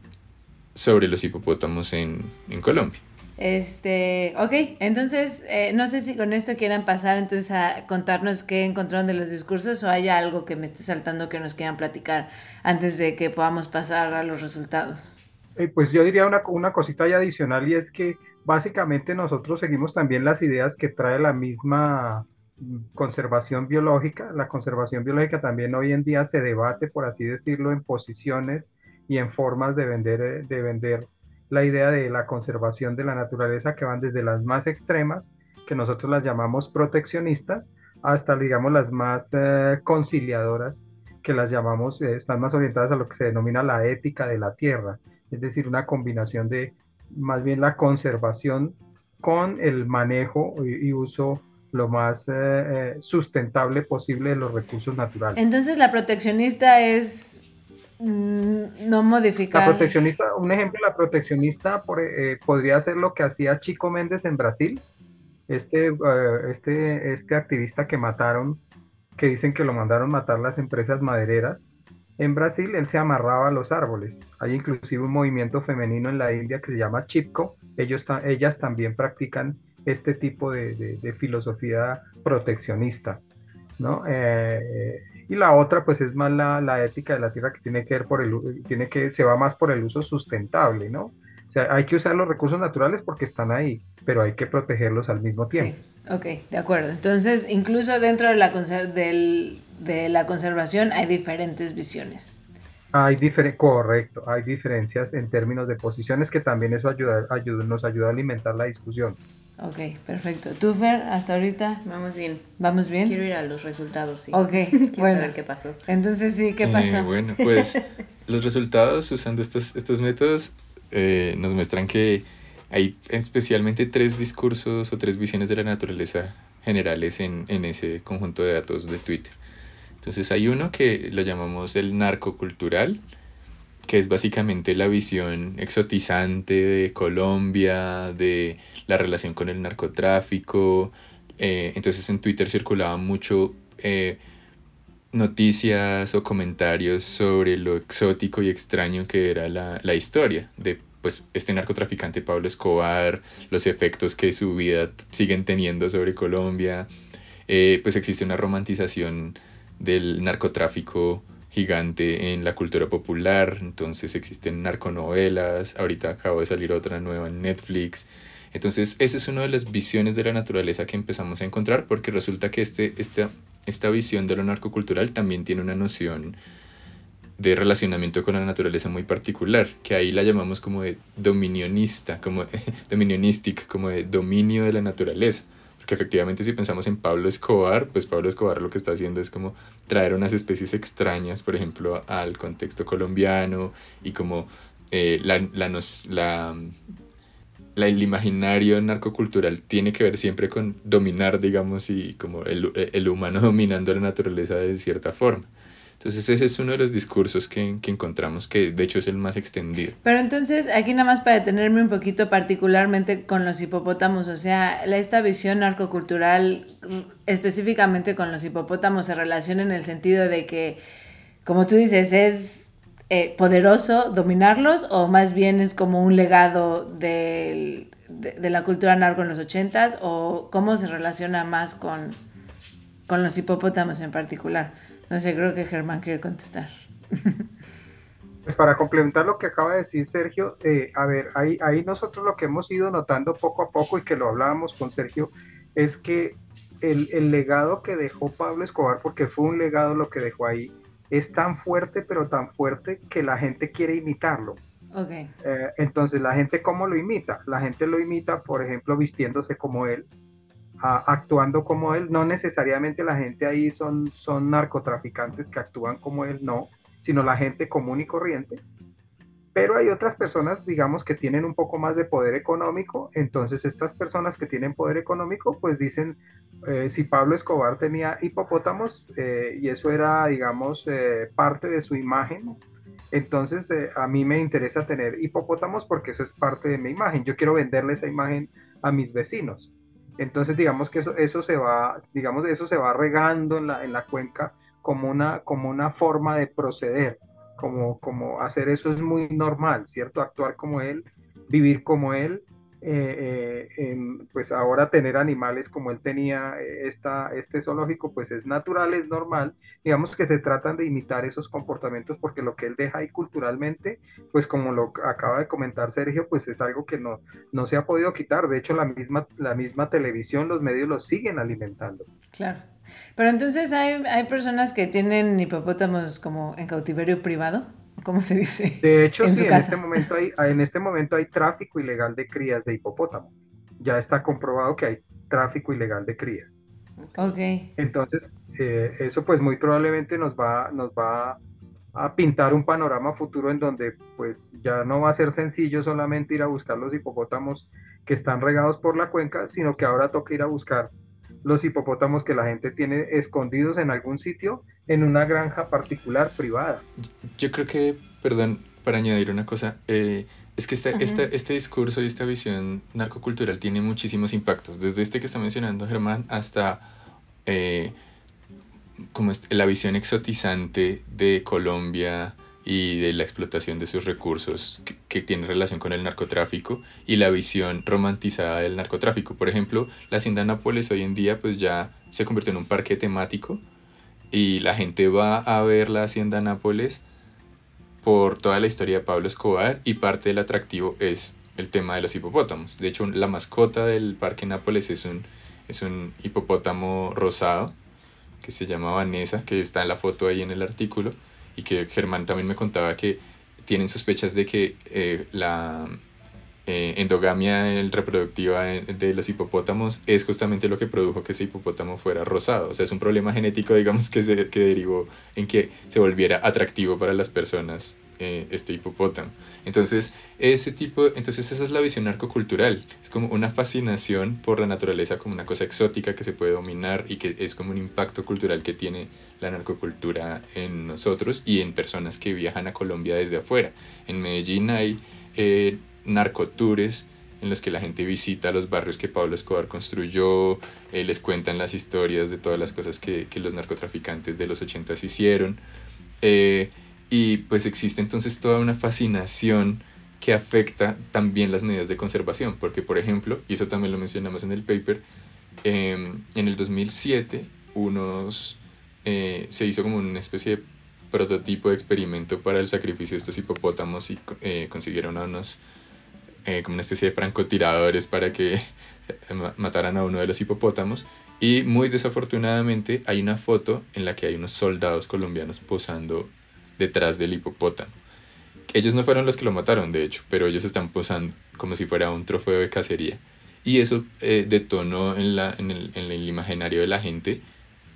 sobre los hipopótamos en, en Colombia. Este, ok, entonces eh, no sé si con esto quieran pasar entonces a contarnos qué encontraron de los discursos o haya algo que me esté saltando que nos quieran platicar antes de que podamos pasar a los resultados. Eh, pues yo diría una, una cosita ahí adicional y es que básicamente nosotros seguimos también las ideas que trae la misma conservación biológica. La conservación biológica también hoy en día se debate, por así decirlo, en posiciones y en formas de vender, eh, de vender la idea de la conservación de la naturaleza que van desde las más extremas, que nosotros las llamamos proteccionistas, hasta, digamos, las más eh, conciliadoras, que las llamamos, eh, están más orientadas a lo que se denomina la ética de la tierra, es decir, una combinación de más bien la conservación con el manejo y, uso lo más eh, sustentable posible de los recursos naturales. Entonces la proteccionista es Mm, no modificar. La proteccionista, un ejemplo, la proteccionista por, eh, podría ser lo que hacía Chico Méndez en Brasil, este, eh, este, este activista que mataron, que dicen que lo mandaron matar las empresas madereras. En Brasil él se amarraba a los árboles. Hay inclusive un movimiento femenino en la India que se llama Chipko. Ellos ellas también practican este tipo de, filosofía proteccionista. ¿no? Eh, y la otra pues es más la, la, ética de la tierra que tiene que ver por el tiene que se va más por el uso sustentable, ¿no? O sea, hay que usar los recursos naturales porque están ahí, pero hay que protegerlos al mismo tiempo. Sí, ok, de acuerdo. Entonces, incluso dentro de la, del, de la conservación hay diferentes visiones. Hay diferen correcto, hay diferencias en términos de posiciones que también eso ayuda, ayuda, nos ayuda a alimentar la discusión. Ok, perfecto. ¿Tú, Fer, hasta ahorita? Vamos bien. ¿Vamos bien? Quiero ir a los resultados, sí. Ok, Quiero saber qué pasó. Entonces, sí, ¿qué pasó? Eh, bueno, pues los resultados usando estos, estos métodos eh, nos muestran que hay especialmente tres discursos o tres visiones de la naturaleza generales en, en ese conjunto de datos de Twitter. Entonces hay uno que lo llamamos el narcocultural, que es básicamente la visión exotizante de Colombia, de la relación con el narcotráfico. Eh, entonces en Twitter circulaba mucho eh, noticias o comentarios sobre lo exótico y extraño que era la, la historia de pues este narcotraficante Pablo Escobar, los efectos que su vida siguen teniendo sobre Colombia, eh, pues existe una romantización del narcotráfico gigante en la cultura popular, entonces existen narconovelas, ahorita acabo de salir otra nueva en Netflix. Entonces, esa es una de las visiones de la naturaleza que empezamos a encontrar porque resulta que este, esta, esta visión de lo narcocultural también tiene una noción de relacionamiento con la naturaleza muy particular, que ahí la llamamos como de dominionista, como dominionistic, como de dominio de la naturaleza que efectivamente si pensamos en Pablo Escobar, pues Pablo Escobar lo que está haciendo es como traer unas especies extrañas, por ejemplo, al contexto colombiano y como eh, la, la, la, la, el imaginario narcocultural tiene que ver siempre con dominar, digamos, y como el, el humano dominando la naturaleza de cierta forma. Entonces ese es uno de los discursos que, que, encontramos, que de hecho es el más extendido. Pero entonces, aquí nada más para detenerme un poquito particularmente con los hipopótamos, o sea, esta visión narcocultural específicamente con los hipopótamos se relaciona en el sentido de que, como tú dices, es eh, poderoso dominarlos o más bien es como un legado del- de, de la cultura narco en los ochentas o cómo se relaciona más con, con los hipopótamos en particular? No sé, creo que Germán quiere contestar. Pues para complementar lo que acaba de decir Sergio, eh, a ver, ahí, ahí nosotros lo que hemos ido notando poco a poco y que lo hablábamos con Sergio, es que el, el legado que dejó Pablo Escobar, porque fue un legado lo que dejó ahí, es tan fuerte, pero tan fuerte que la gente quiere imitarlo. Ok, Eh, entonces, ¿la gente cómo lo imita? La gente lo imita, por ejemplo, vistiéndose como él, a- actuando como él. No necesariamente la gente ahí son, son narcotraficantes que actúan como él, no, sino la gente común y corriente. Pero hay otras personas, digamos, que tienen un poco más de poder económico. Entonces, estas personas que tienen poder económico, pues dicen, eh, si Pablo Escobar tenía hipopótamos eh, y eso era, digamos, eh, parte de su imagen, entonces, eh, a mí me interesa tener hipopótamos porque eso es parte de mi imagen. Yo quiero venderle esa imagen a mis vecinos. Entonces, digamos que eso, eso se va, digamos, eso se va regando en la, en la cuenca como una, como una forma de proceder, como, como hacer eso es muy normal, ¿cierto? Actuar como él, vivir como él, eh, eh, pues ahora tener animales como él tenía eh, esta, este zoológico, pues es natural, es normal. Digamos que se tratan de imitar esos comportamientos porque lo que él deja ahí culturalmente, pues como lo acaba de comentar Sergio, pues es algo que no, no se ha podido quitar. De hecho, la misma, la misma televisión, los medios lo siguen alimentando. claro. Pero entonces hay, hay personas que tienen hipopótamos como en cautiverio privado, ¿cómo se dice? De hecho, En sí, en este, momento hay, en este momento hay tráfico ilegal de crías de hipopótamo. Ya está comprobado que hay tráfico ilegal de crías. Ok, Entonces, eh, eso pues muy probablemente nos va, nos va a pintar un panorama futuro en donde pues ya no va a ser sencillo solamente ir a buscar los hipopótamos que están regados por la cuenca, sino que ahora toca ir a buscar los hipopótamos que la gente tiene escondidos en algún sitio en una granja particular privada. Yo creo que, perdón, para añadir una cosa, eh, es que esta, esta- este discurso y esta visión narcocultural tiene muchísimos impactos, desde este que está mencionando Germán hasta eh, como la visión exotizante de Colombia y de la explotación de sus recursos que, que tiene relación con el narcotráfico y la visión romantizada del narcotráfico. Por ejemplo, la hacienda Nápoles hoy en día pues ya se convirtió en un parque temático y la gente va a ver la hacienda Nápoles por toda la historia de Pablo Escobar y parte del atractivo es el tema de los hipopótamos. De hecho, la mascota del Parque Nápoles es un, es un hipopótamo rosado que se llama Vanessa, que está en la foto ahí en el artículo y que Germán también me contaba que tienen sospechas de que eh, la eh, endogamia reproductiva de, de los hipopótamos es justamente lo que produjo que ese hipopótamo fuera rosado. O sea, es un problema genético, digamos, que, se, que derivó en que se volviera atractivo para las personas eh, este hipopótamo. Entonces, ese tipo, entonces esa es la visión narcocultural. Es como una fascinación por la naturaleza como una cosa exótica que se puede dominar y que es como un impacto cultural que tiene la narcocultura en nosotros y en personas que viajan a Colombia desde afuera. En Medellín hay eh, narcotours en los que la gente visita los barrios que Pablo Escobar construyó, eh, les cuentan las historias de todas las cosas que, que los narcotraficantes de los 80 hicieron. Eh, y pues existe entonces toda una fascinación que afecta también las medidas de conservación, porque por ejemplo, y eso también lo mencionamos en el paper, eh, en el 2007 unos, eh, se hizo como una especie de prototipo de experimento para el sacrificio de estos hipopótamos y eh, consiguieron a unos eh, como una especie de francotiradores para que ma- mataran a uno de los hipopótamos y muy desafortunadamente hay una foto en la que hay unos soldados colombianos posando detrás del hipopótamo. Ellos no fueron los que lo mataron, de hecho, pero ellos están posando como si fuera un trofeo de cacería. Y eso eh, detonó en, la, en, el, en el imaginario de la gente,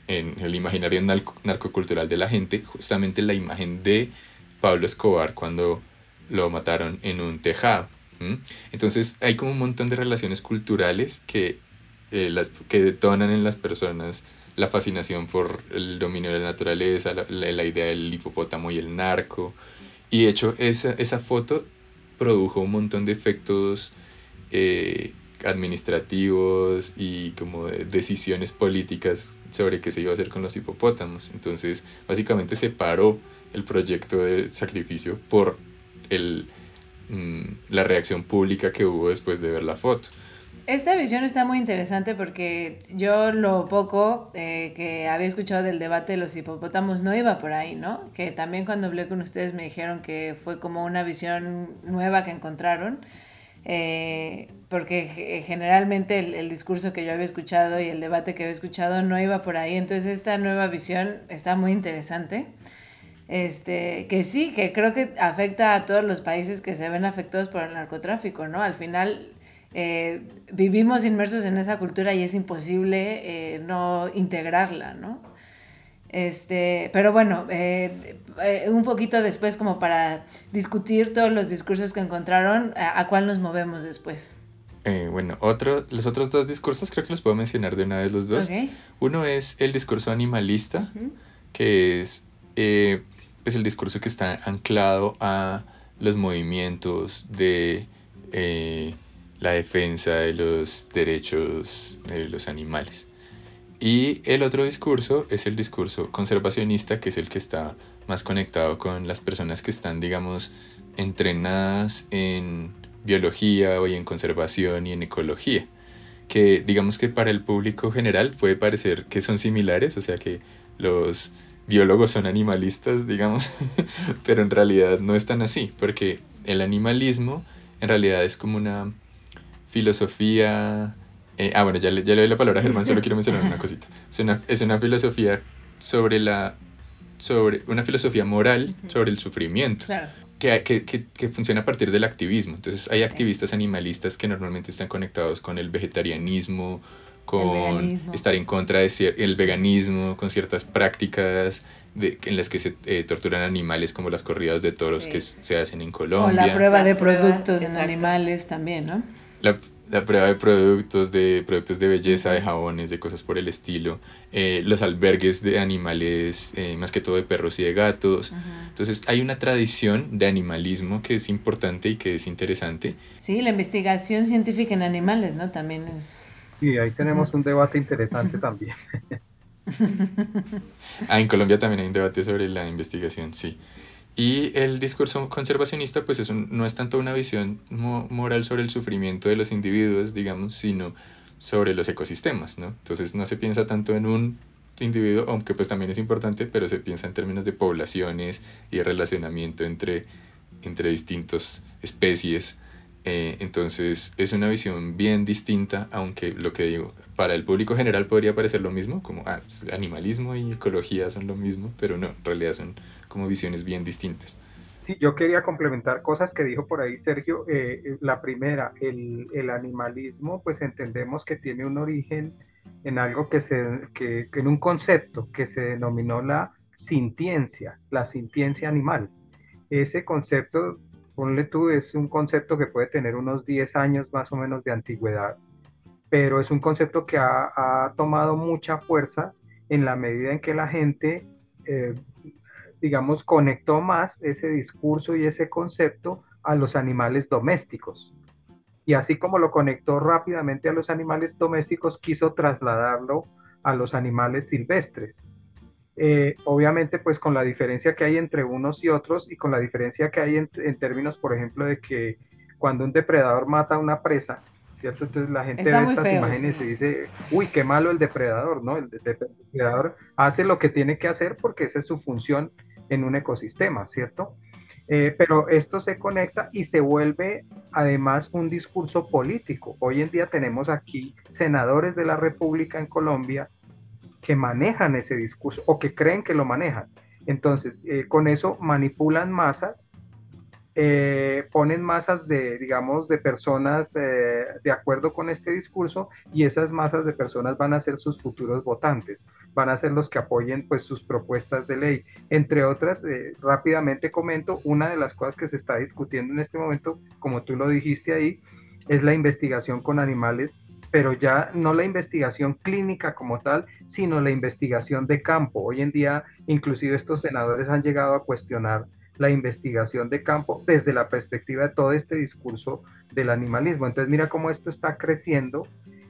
en el imaginario narco- narcocultural de la gente, justamente la imagen de Pablo Escobar cuando lo mataron en un tejado. Entonces hay como un montón de relaciones culturales que, eh, las, que detonan en las personas la fascinación por el dominio de la naturaleza, la, idea del hipopótamo y el narco. Y de hecho esa, esa foto produjo un montón de efectos eh, administrativos y como de decisiones políticas sobre qué se iba a hacer con los hipopótamos. Entonces básicamente se paró el proyecto de sacrificio por el, mm, la reacción pública que hubo después de ver la foto. Esta visión está muy interesante porque yo lo poco eh, que había escuchado del debate de los hipopótamos no iba por ahí, ¿no? Que también cuando hablé con ustedes me dijeron que fue como una visión nueva que encontraron, eh, porque generalmente el, el, discurso que yo había escuchado y el debate que había escuchado no iba por ahí, entonces esta nueva visión está muy interesante. Este, que sí, que creo que afecta a todos los países que se ven afectados por el narcotráfico, ¿no? Al final eh, vivimos inmersos en esa cultura y es imposible eh, no integrarla, ¿no? Este, pero bueno, eh, un poquito después como para discutir todos los discursos que encontraron, ¿a, cuál nos movemos después? bueno, otro, los otros dos discursos creo que los puedo mencionar de una vez los dos. Uno es el discurso animalista, que es pues el discurso que está anclado a los movimientos de la defensa de los derechos de los animales. Y el otro discurso es el discurso conservacionista, que es el que está más conectado con las personas que están, digamos, entrenadas en biología o en conservación y en ecología. Que digamos que para el público general puede parecer que son similares, o sea que los biólogos son animalistas, digamos, pero en realidad no es tan así, porque el animalismo en realidad es como una filosofía... Eh, ah, bueno, ya le, ya le doy la palabra a Germán, solo quiero mencionar una cosita. Es una, es una filosofía sobre la... sobre una filosofía moral sobre el sufrimiento. Que, que, que, que, funciona a partir del activismo. Entonces hay activistas animalistas que normalmente están conectados con el vegetarianismo, con estar en contra de el veganismo, con ciertas prácticas de, en las que se eh, torturan animales como las corridas de toros que se hacen en Colombia. O la prueba de productos en animales también, ¿no? la, la, prueba de productos, de productos de belleza, de jabones, de cosas por el estilo, eh, los albergues de animales, eh, más que todo de perros y de gatos. Entonces hay una tradición de animalismo que es importante y que es interesante. Sí, la investigación científica en animales, ¿no? También es... Sí, ahí tenemos un debate interesante también. ah, en Colombia también hay un debate sobre la investigación, sí. Y el discurso conservacionista pues es no es tanto una visión moral sobre el sufrimiento de los individuos, digamos, sino sobre los ecosistemas, ¿no? Entonces no se piensa tanto en un individuo, aunque pues también es importante, pero se piensa en términos de poblaciones y de relacionamiento entre, entre distintas especies. Eh, entonces es una visión bien distinta, aunque lo que digo, para el público general podría parecer lo mismo, como ah, pues, animalismo y ecología son lo mismo, pero no, en realidad son como visiones bien distintas. Sí, yo quería complementar cosas que dijo por ahí Sergio. Eh, eh, la primera, el, el, animalismo, pues entendemos que tiene un origen en algo que se, que, en un concepto que se denominó la sintiencia, la sintiencia animal. Ese concepto, ponle tú, es un concepto que puede tener unos 10 años más o menos de antigüedad, pero es un concepto que ha, ha tomado mucha fuerza en la medida en que la gente eh, digamos, conectó más ese discurso y ese concepto a los animales domésticos. Y así como lo conectó rápidamente a los animales domésticos, quiso trasladarlo a los animales silvestres. Eh, obviamente, pues con la diferencia que hay entre unos y otros y con la diferencia que hay en, términos, por ejemplo, de que cuando un depredador mata a una presa, ¿cierto? Entonces la gente ve estas imágenes y dice, uy, qué malo el depredador, ¿no? El depredador hace lo que tiene que hacer porque esa es su función en un ecosistema, ¿cierto? Eh, pero esto se conecta y se vuelve además un discurso político. Hoy en día tenemos aquí senadores de la República en Colombia que manejan ese discurso o que creen que lo manejan. Entonces, eh, con eso manipulan masas eh, ponen masas de, digamos, de personas eh, de acuerdo con este discurso y esas masas de personas van a ser sus futuros votantes, van a ser los que apoyen pues sus propuestas de ley. Entre otras, eh, rápidamente comento, una de las cosas que se está discutiendo en este momento, como tú lo dijiste ahí, es la investigación con animales pero ya no la investigación clínica como tal, sino la investigación de campo. Hoy en día, inclusive estos senadores han llegado a cuestionar la investigación de campo desde la perspectiva de todo este discurso del animalismo. Entonces mira cómo esto está creciendo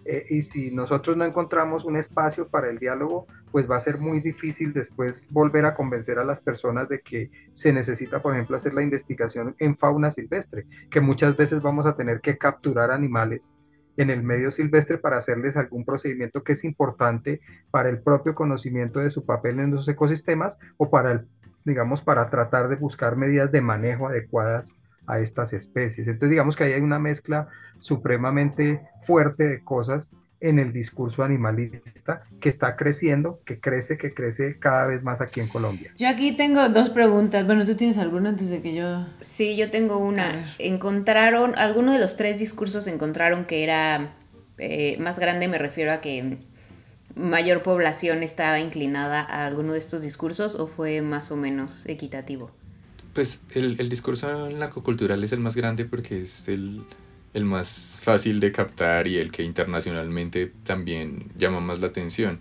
Eh, y si nosotros no encontramos un espacio para el diálogo, pues va a ser muy difícil después volver a convencer a las personas de que se necesita, por ejemplo, hacer la investigación en fauna silvestre, que muchas veces vamos a tener que capturar animales en el medio silvestre para hacerles algún procedimiento que es importante para el propio conocimiento de su papel en los ecosistemas o para el, digamos, para tratar de buscar medidas de manejo adecuadas a estas especies. Entonces digamos que ahí hay una mezcla supremamente fuerte de cosas en el discurso animalista que está creciendo, que crece, que crece cada vez más aquí en Colombia. Yo aquí tengo dos preguntas. Bueno, ¿tú tienes alguna antes de que yo...? Sí, yo tengo una. Encontraron, alguno de los tres discursos encontraron que era eh, más grande, me refiero a que mayor población estaba inclinada a alguno de estos discursos o fue más o menos equitativo. Pues el, el discurso narcocultural es el más grande porque es el, el más fácil de captar y el que internacionalmente también llama más la atención.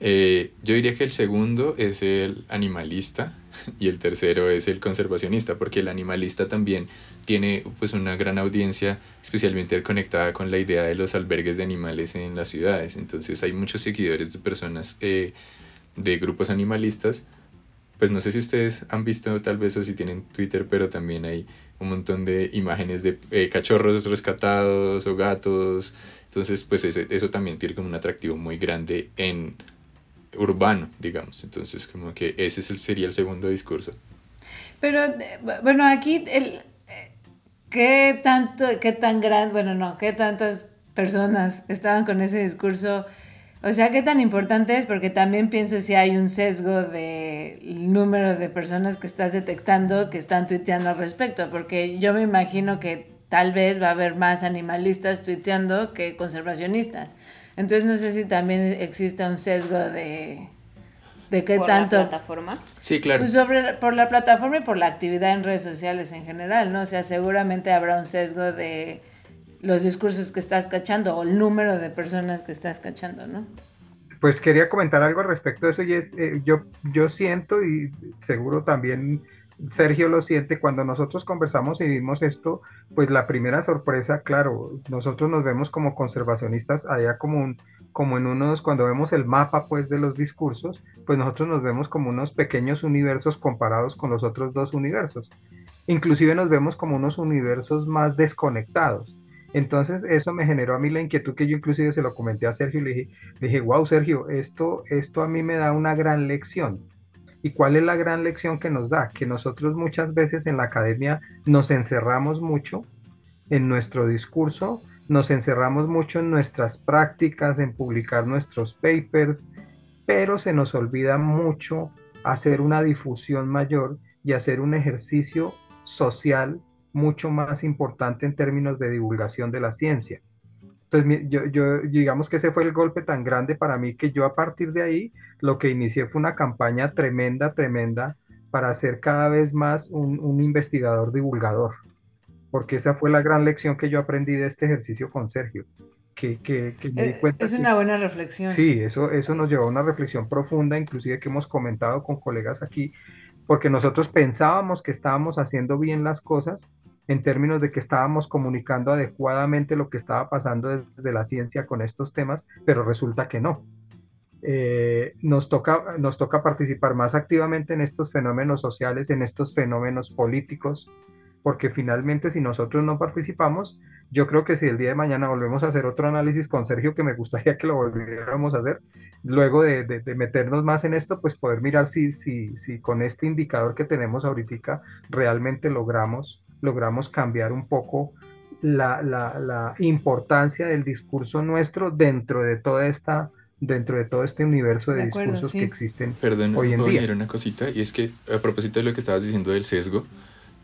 Eh, yo diría que el segundo es el animalista y el tercero es el conservacionista, porque el animalista también tiene pues una gran audiencia, especialmente conectada con la idea de los albergues de animales en las ciudades. Entonces hay muchos seguidores de personas eh, de grupos animalistas pues no sé si ustedes han visto tal vez o si tienen Twitter, pero también hay un montón de imágenes de eh, cachorros rescatados o gatos. Entonces, pues eso también tiene como un atractivo muy grande en urbano, digamos. Entonces, como que ese es el, sería el segundo discurso. Pero, bueno, aquí, el, ¿qué tanto, qué tan grande, bueno, no, qué tantas personas estaban con ese discurso? O sea, ¿qué tan importante es? Porque también pienso si hay un sesgo de número de personas que estás detectando que están tuiteando al respecto, porque yo me imagino que tal vez va a haber más animalistas tuiteando que conservacionistas. Entonces no sé si también existe un sesgo de, de qué ¿Por tanto... la plataforma? Sí, claro. Pues sobre, por la plataforma y por la actividad en redes sociales en general, ¿no? O sea, seguramente habrá un sesgo de los discursos que estás cachando o el número de personas que estás cachando, ¿no? Pues quería comentar algo al respecto de eso y es, eh, yo, yo siento y seguro también Sergio lo siente, cuando nosotros conversamos y vimos esto, pues la primera sorpresa, claro, nosotros nos vemos como conservacionistas allá como, un, como en unos, cuando vemos el mapa pues de los discursos, pues nosotros nos vemos como unos pequeños universos comparados con los otros dos universos. Inclusive nos vemos como unos universos más desconectados. Entonces eso me generó a mí la inquietud que yo inclusive se lo comenté a Sergio y le dije, dije, wow Sergio, esto, esto a mí me da una gran lección. ¿Y cuál es la gran lección que nos da? Que nosotros muchas veces en la academia nos encerramos mucho en nuestro discurso, nos encerramos mucho en nuestras prácticas, en publicar nuestros papers, pero se nos olvida mucho hacer una difusión mayor y hacer un ejercicio social mucho más importante en términos de divulgación de la ciencia. Entonces, yo, yo, digamos que ese fue el golpe tan grande para mí que yo a partir de ahí lo que inicié fue una campaña tremenda, tremenda para ser cada vez más un, un investigador divulgador, porque esa fue la gran lección que yo aprendí de este ejercicio con Sergio. Que, que, que me di Eh, cuenta Es que- una buena reflexión. Sí, eso, eso nos llevó a una reflexión profunda, inclusive que hemos comentado con colegas aquí, porque nosotros pensábamos que estábamos haciendo bien las cosas en términos de que estábamos comunicando adecuadamente lo que estaba pasando desde la ciencia con estos temas, pero resulta que no. Eh, nos toca, nos toca participar más activamente en estos fenómenos sociales, en estos fenómenos políticos, porque finalmente si nosotros no participamos, yo creo que si el día de mañana volvemos a hacer otro análisis con Sergio, que me gustaría que lo volviéramos a hacer, luego de, de- de meternos más en esto, pues poder mirar si, si, si con este indicador que tenemos ahorita realmente logramos, logramos cambiar un poco la, la, la importancia del discurso nuestro dentro de toda esta dentro de todo este universo de, De acuerdo, discursos sí. que existen Perdón, hoy en ¿puedo día. añadir una cosita? Y es que a propósito de lo que estabas diciendo del sesgo,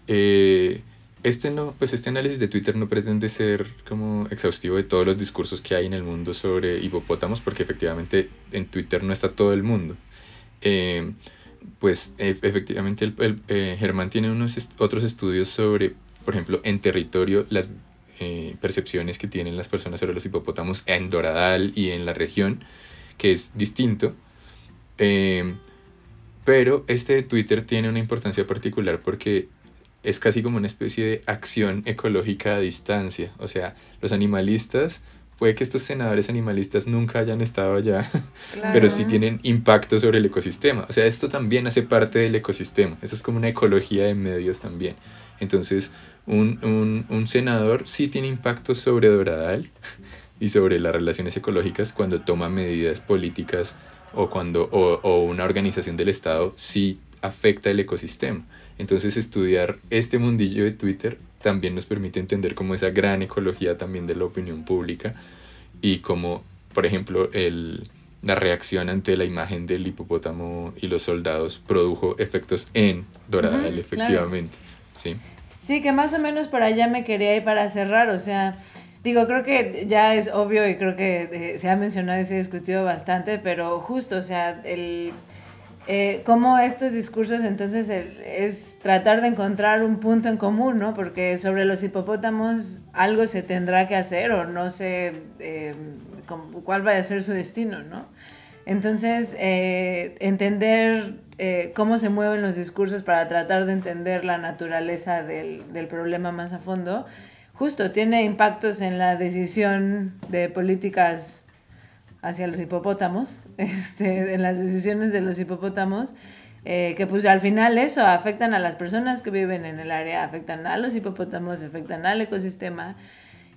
eh, este, no, pues este análisis de Twitter no pretende ser como exhaustivo de todos los discursos que hay en el mundo sobre hipopótamos, porque efectivamente en Twitter no está todo el mundo. Eh, pues e- efectivamente el, el, eh, Germán tiene unos otros estudios sobre, por ejemplo, en territorio, las eh, percepciones que tienen las personas sobre los hipopótamos en Doradal y en la región, que es distinto. Eh, pero este Twitter tiene una importancia particular porque es casi como una especie de acción ecológica a distancia. O sea, los animalistas puede que estos senadores animalistas nunca hayan estado allá, pero sí tienen impacto sobre el ecosistema. O sea, esto también hace parte del ecosistema. Eso es como una ecología de medios también. Entonces, un, un senador sí tiene impacto sobre Doradal y sobre las relaciones ecológicas cuando toma medidas políticas o cuando o, o una organización del Estado sí afecta el ecosistema. Entonces estudiar este mundillo de Twitter también nos permite entender como esa gran ecología también de la opinión pública y como, por ejemplo, el, la reacción ante la imagen del hipopótamo y los soldados produjo efectos en Doradal, efectivamente. Sí. sí, que más o menos por allá me quería ir para cerrar, o sea, digo, creo que ya es obvio y creo que eh, se ha mencionado y se ha discutido bastante, pero justo, o sea, el eh, cómo estos discursos entonces es tratar de encontrar un punto en común, ¿no? Porque sobre los hipopótamos algo se tendrá que hacer o no sé eh, cuál va a ser su destino, ¿no? Entonces, eh, entender eh, cómo se mueven los discursos para tratar de entender la naturaleza del, del problema más a fondo, justo tiene impactos en la decisión de políticas hacia los hipopótamos, este, en las decisiones de los hipopótamos, eh, que pues al final eso afectan a las personas que viven en el área, afectan a los hipopótamos, afectan al ecosistema.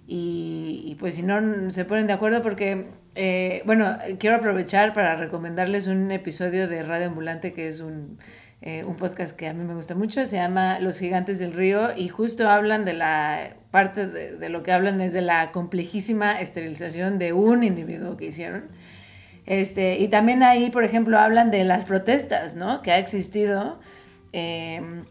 Y, pues si no se ponen de acuerdo porque, eh, bueno, quiero aprovechar para recomendarles un episodio de Radio Ambulante que es un eh, un podcast que a mí me gusta mucho, se llama Los Gigantes del Río y justo hablan de la parte de, lo que hablan es de la complejísima esterilización de un individuo que hicieron. Este, y también ahí, por ejemplo, hablan de las protestas, ¿no? Que ha existido em,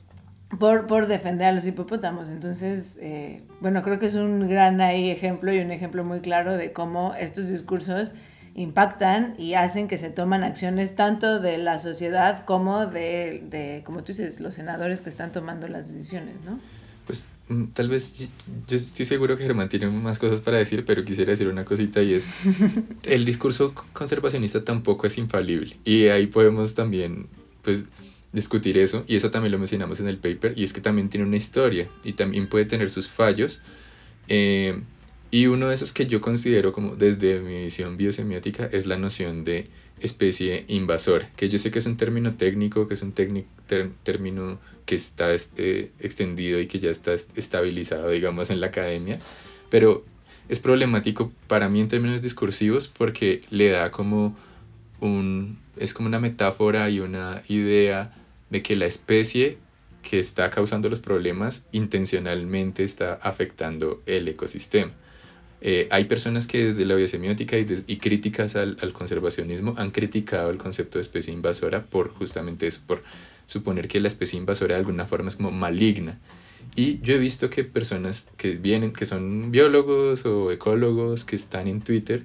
por, por, defender a los hipopótamos. Entonces, eh, bueno, creo que es un gran ahí ejemplo y un ejemplo muy claro de cómo estos discursos impactan y hacen que se toman acciones tanto de la sociedad como de, de, como tú dices, los senadores que están tomando las decisiones, ¿no? Pues mm, tal vez yo estoy seguro que Germán tiene más cosas para decir, pero quisiera decir una cosita y es, el discurso conservacionista tampoco es infalible y ahí podemos también, pues, discutir eso y eso también lo mencionamos en el paper y es que también tiene una historia y también puede tener sus fallos. Eh, y uno de esos que yo considero como desde mi visión biosemiótica es la noción de especie invasora, que yo sé que es un término técnico, que es un término que está este, extendido y que ya está estabilizado, digamos, en la academia, pero es problemático para mí en términos discursivos porque le da como un, es como una metáfora y una idea de que la especie que está causando los problemas intencionalmente está afectando el ecosistema. Eh, hay personas que desde la biosemiótica y, y críticas al, al, conservacionismo han criticado el concepto de especie invasora por justamente eso, por suponer que la especie invasora de alguna forma es como maligna. Y yo he visto que personas que vienen, que son biólogos o ecólogos que están en Twitter,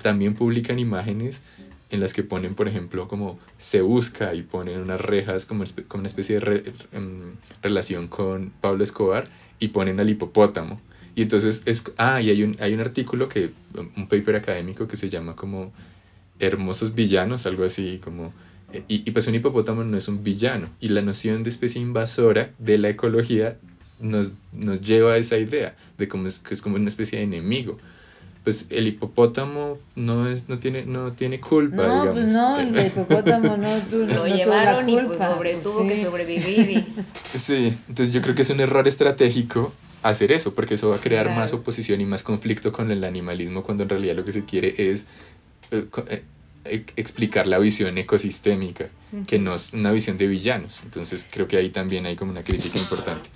también publican imágenes en las que ponen, por ejemplo, como se busca y ponen unas rejas como, como una especie de em, relación con Pablo Escobar y ponen al hipopótamo y entonces es, ah, y hay un, hay un artículo que, un paper académico que se llama como Hermosos Villanos, algo así como, y, y pues un hipopótamo no es un villano. Y la noción de especie invasora de la ecología nos, nos lleva a esa idea de cómo es, que es como una especie de enemigo. Pues el hipopótamo no es no tiene no tiene culpa no pues no el hipopótamo no, lo llevaron y pues sobre, tuvo que sobrevivir y... sí entonces yo creo que es un error estratégico hacer eso, porque eso va a crear más oposición y más conflicto con el animalismo cuando en realidad lo que se quiere es eh, eh, e, explicar la visión ecosistémica, que no es una visión de villanos. Entonces creo que ahí también hay como una crítica importante.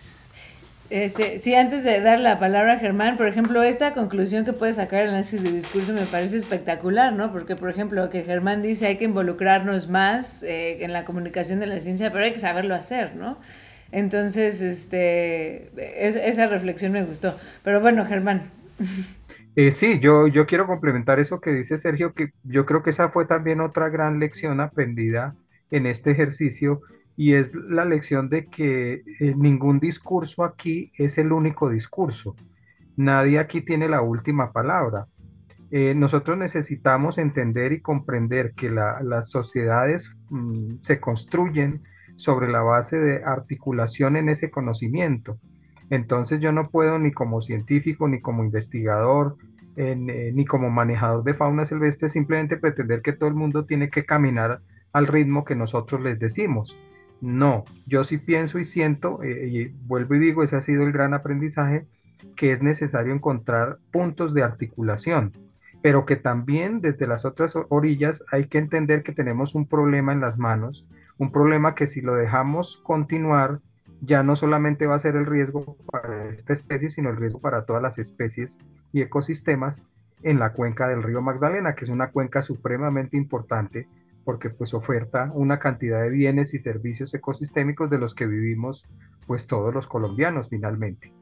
Este, sí, antes de dar la palabra a Germán, por ejemplo, esta conclusión que puede sacar el análisis de discurso me parece espectacular, ¿no? Porque, por ejemplo, que Germán dice hay que involucrarnos más eh, en la comunicación de la ciencia, pero hay que saberlo hacer, ¿no? Entonces, este, esa reflexión me gustó. Pero bueno, Germán. Eh, sí, yo, yo quiero complementar eso que dice Sergio, que yo creo que esa fue también otra gran lección aprendida en este ejercicio y es la lección de que eh, ningún discurso aquí es el único discurso. Nadie aquí tiene la última palabra. Eh, nosotros necesitamos entender y comprender que las sociedades mm, se construyen sobre la base de articulación en ese conocimiento. Entonces yo no puedo ni como científico, ni como investigador, eh, ni como manejador de fauna silvestre, simplemente pretender que todo el mundo tiene que caminar al ritmo que nosotros les decimos. No, yo sí pienso y siento, eh, y vuelvo y digo, ese ha sido el gran aprendizaje, que es necesario encontrar puntos de articulación, pero que también desde las otras orillas hay que entender que tenemos un problema en las manos, un problema que si lo dejamos continuar, ya no solamente va a ser el riesgo para esta especie, sino el riesgo para todas las especies y ecosistemas en la cuenca del río Magdalena, que es una cuenca supremamente importante porque pues oferta una cantidad de bienes y servicios ecosistémicos de los que vivimos pues todos los colombianos finalmente.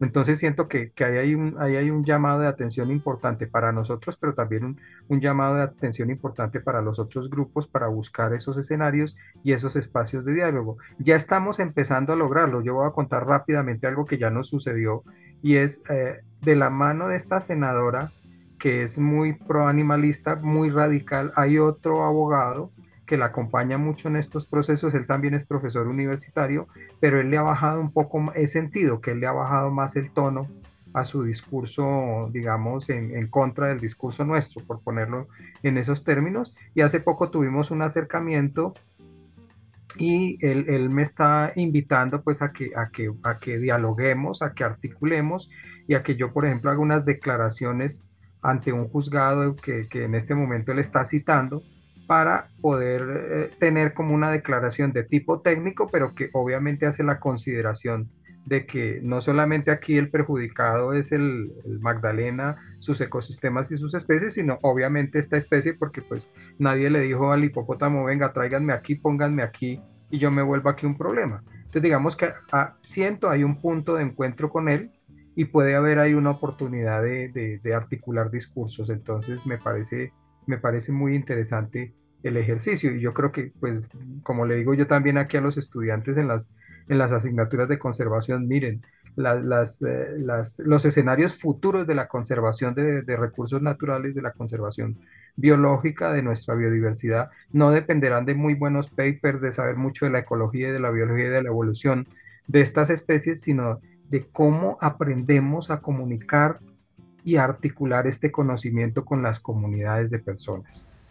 Entonces siento que, que ahí, hay un, hay un llamado de atención importante para nosotros, pero también un, un, llamado de atención importante para los otros grupos para buscar esos escenarios y esos espacios de diálogo. Ya estamos empezando a lograrlo. Yo voy a contar rápidamente algo que ya nos sucedió y es eh, de la mano de esta senadora que es muy proanimalista, muy radical. Hay otro abogado que la acompaña mucho en estos procesos, él también es profesor universitario, pero él le ha bajado un poco, he sentido que él le ha bajado más el tono a su discurso, digamos, en, contra del discurso nuestro, por ponerlo en esos términos. Y hace poco tuvimos un acercamiento y él, él me está invitando pues a que, a, que, a que dialoguemos, a que articulemos y a que yo, por ejemplo, haga unas declaraciones ante un juzgado que, que en este momento él está citando para poder eh, tener como una declaración de tipo técnico, pero que obviamente hace la consideración de que no solamente aquí el perjudicado es el, Magdalena, sus ecosistemas y sus especies, sino obviamente esta especie, porque pues nadie le dijo al hipopótamo, venga, tráiganme aquí, pónganme aquí y yo me vuelvo aquí un problema. Entonces digamos que a, siento hay un punto de encuentro con él y puede haber ahí una oportunidad de articular discursos. Entonces me parece me parece muy interesante el ejercicio. Y yo creo que pues como le digo yo también aquí a los estudiantes en las en las asignaturas de conservación miren las, eh, las los escenarios futuros de la conservación de, de, recursos naturales de la conservación biológica de nuestra biodiversidad no dependerán de muy buenos papers de saber mucho de la ecología y de la biología y de la evolución de estas especies sino de cómo aprendemos a comunicar y articular este conocimiento con las comunidades de personas,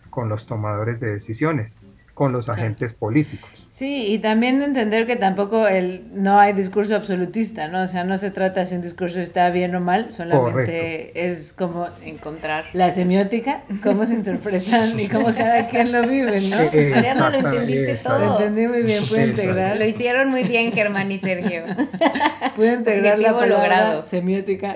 con los tomadores de decisiones, con los agentes políticos. Sí, y también entender que tampoco el, no hay discurso absolutista, ¿no? O sea, no se trata si un discurso está bien o mal, solamente Correcto. es como encontrar la semiótica, cómo se interpretan y cómo cada quien lo vive, ¿no? Mariana, lo entendiste todo. Lo entendí muy bien, pude integrar. Lo hicieron muy bien Germán y Sergio. pude integrar la palabra logrado. semiótica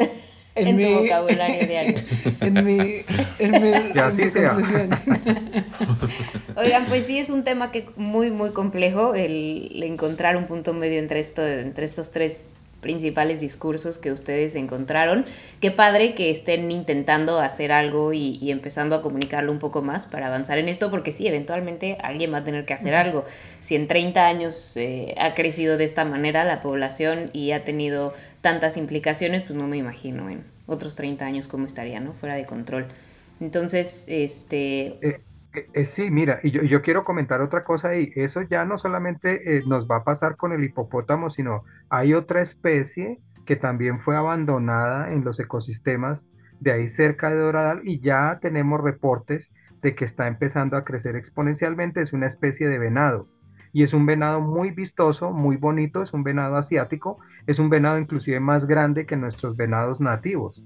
en, en mi, tu vocabulario diario. En mi, en mi, y así en mi sea. conclusión. Oigan, pues sí es un tema que muy, muy complejo el, el encontrar un punto medio entre, esto, entre estos tres principales discursos que ustedes encontraron. Qué padre que estén intentando hacer algo y, y, empezando a comunicarlo un poco más para avanzar en esto, porque sí, eventualmente alguien va a tener que hacer algo. Si en 30 años eh, ha crecido de esta manera la población y ha tenido tantas implicaciones, pues no me imagino en otros 30 años cómo estaría, ¿no? Fuera de control. Entonces, este... Eh. Sí, mira, y yo, quiero comentar otra cosa y eso ya no solamente eh, nos va a pasar con el hipopótamo, sino hay otra especie que también fue abandonada en los ecosistemas de ahí cerca de Doradal y ya tenemos reportes de que está empezando a crecer exponencialmente, es una especie de venado y es un venado muy vistoso, muy bonito, es un venado asiático, es un venado inclusive más grande que nuestros venados nativos,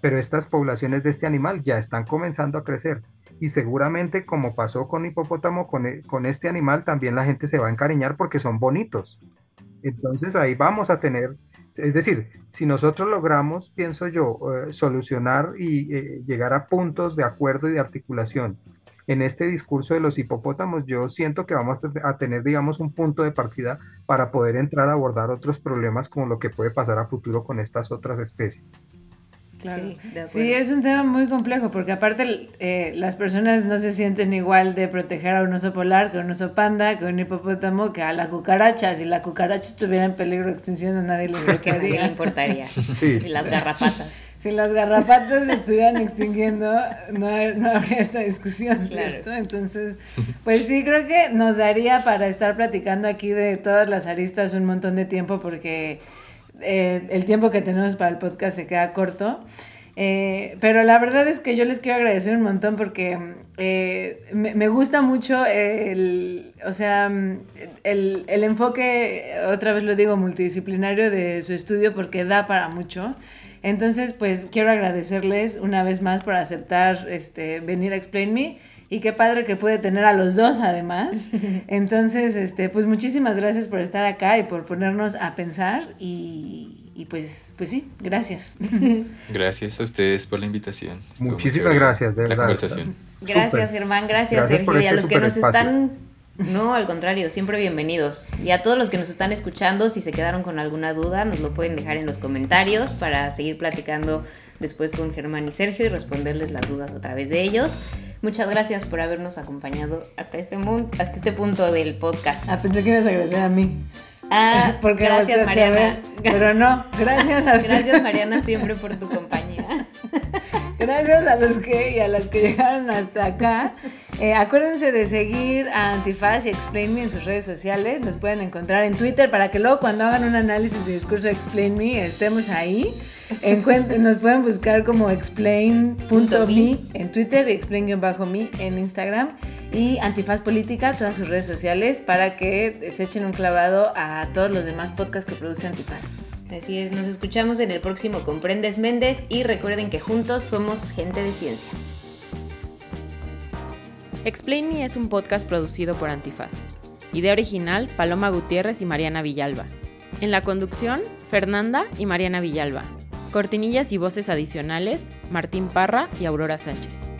pero estas poblaciones de este animal ya están comenzando a crecer y seguramente como pasó con hipopótamo, con, e, con, este animal también la gente se va a encariñar porque son bonitos. Entonces ahí vamos a tener, es decir, si nosotros logramos, pienso yo, eh, solucionar y eh, llegar a puntos de acuerdo y de articulación en este discurso de los hipopótamos, yo siento que vamos a tener, digamos, un punto de partida para poder entrar a abordar otros problemas como lo que puede pasar a futuro con estas otras especies. Claro. Sí, sí, es un tema muy complejo porque aparte eh, las personas no se sienten igual de proteger a un oso polar que a un oso panda, que a un hipopótamo, que a la cucaracha. Si la cucaracha estuviera en peligro de extinción a nadie le bloquearía. A nadie le importaría. Sí. Y las garrapatas. Si las garrapatas se estuvieran extinguiendo, no, no habría esta discusión, Claro. ¿cierto? Entonces, pues sí, creo que nos daría para estar platicando aquí de todas las aristas un montón de tiempo porque eh, el tiempo que tenemos para el podcast se queda corto. Eh, pero la verdad es que yo les quiero agradecer un montón porque eh, me, me, gusta mucho el, o sea, el, el, enfoque, otra vez lo digo, multidisciplinario de su estudio porque da para mucho. Entonces, pues quiero agradecerles una vez más por aceptar este, venir a Explain Me y qué padre que puede tener a los dos además. Entonces, este, pues muchísimas gracias por estar acá y por ponernos a pensar y, y pues, pues sí, gracias. Gracias a ustedes por la invitación. Estuvo Muchísimas gracias, de la verdad. conversación. Gracias, Germán, gracias, gracias Sergio. Y a los que nos espacio. están no, al contrario, siempre bienvenidos. Y a todos los que nos están escuchando, si se quedaron con alguna duda, nos lo pueden dejar en los comentarios para seguir platicando después con Germán y Sergio y responderles las dudas a través de ellos. Muchas gracias por habernos acompañado hasta este, hasta este punto del podcast. Ah, pensé que ibas a agradecer a mí. Ah, Porque gracias Mariana. pero no, gracias a usted. Gracias Mariana siempre por tu compañía. Gracias a los que y a las que llegaron hasta acá. Eh, acuérdense de seguir a Antifaz y Explain Me en sus redes sociales. Nos pueden encontrar en Twitter para que luego cuando hagan un análisis de discurso de Explain Me estemos ahí. nos pueden buscar como explain.me en Twitter y explain-me en Instagram. Y Antifaz Política, todas sus redes sociales, para que se echen un clavado a todos los demás podcasts que produce Antifaz. Así es, nos escuchamos en el próximo Comprendes Méndez y recuerden que juntos somos gente de ciencia. Explain Me es un podcast producido por Antifaz. Idea original, Paloma Gutiérrez y Mariana Villalba. En la conducción, Fernanda y Mariana Villalba. Cortinillas y voces adicionales, Martín Parra y Aurora Sánchez.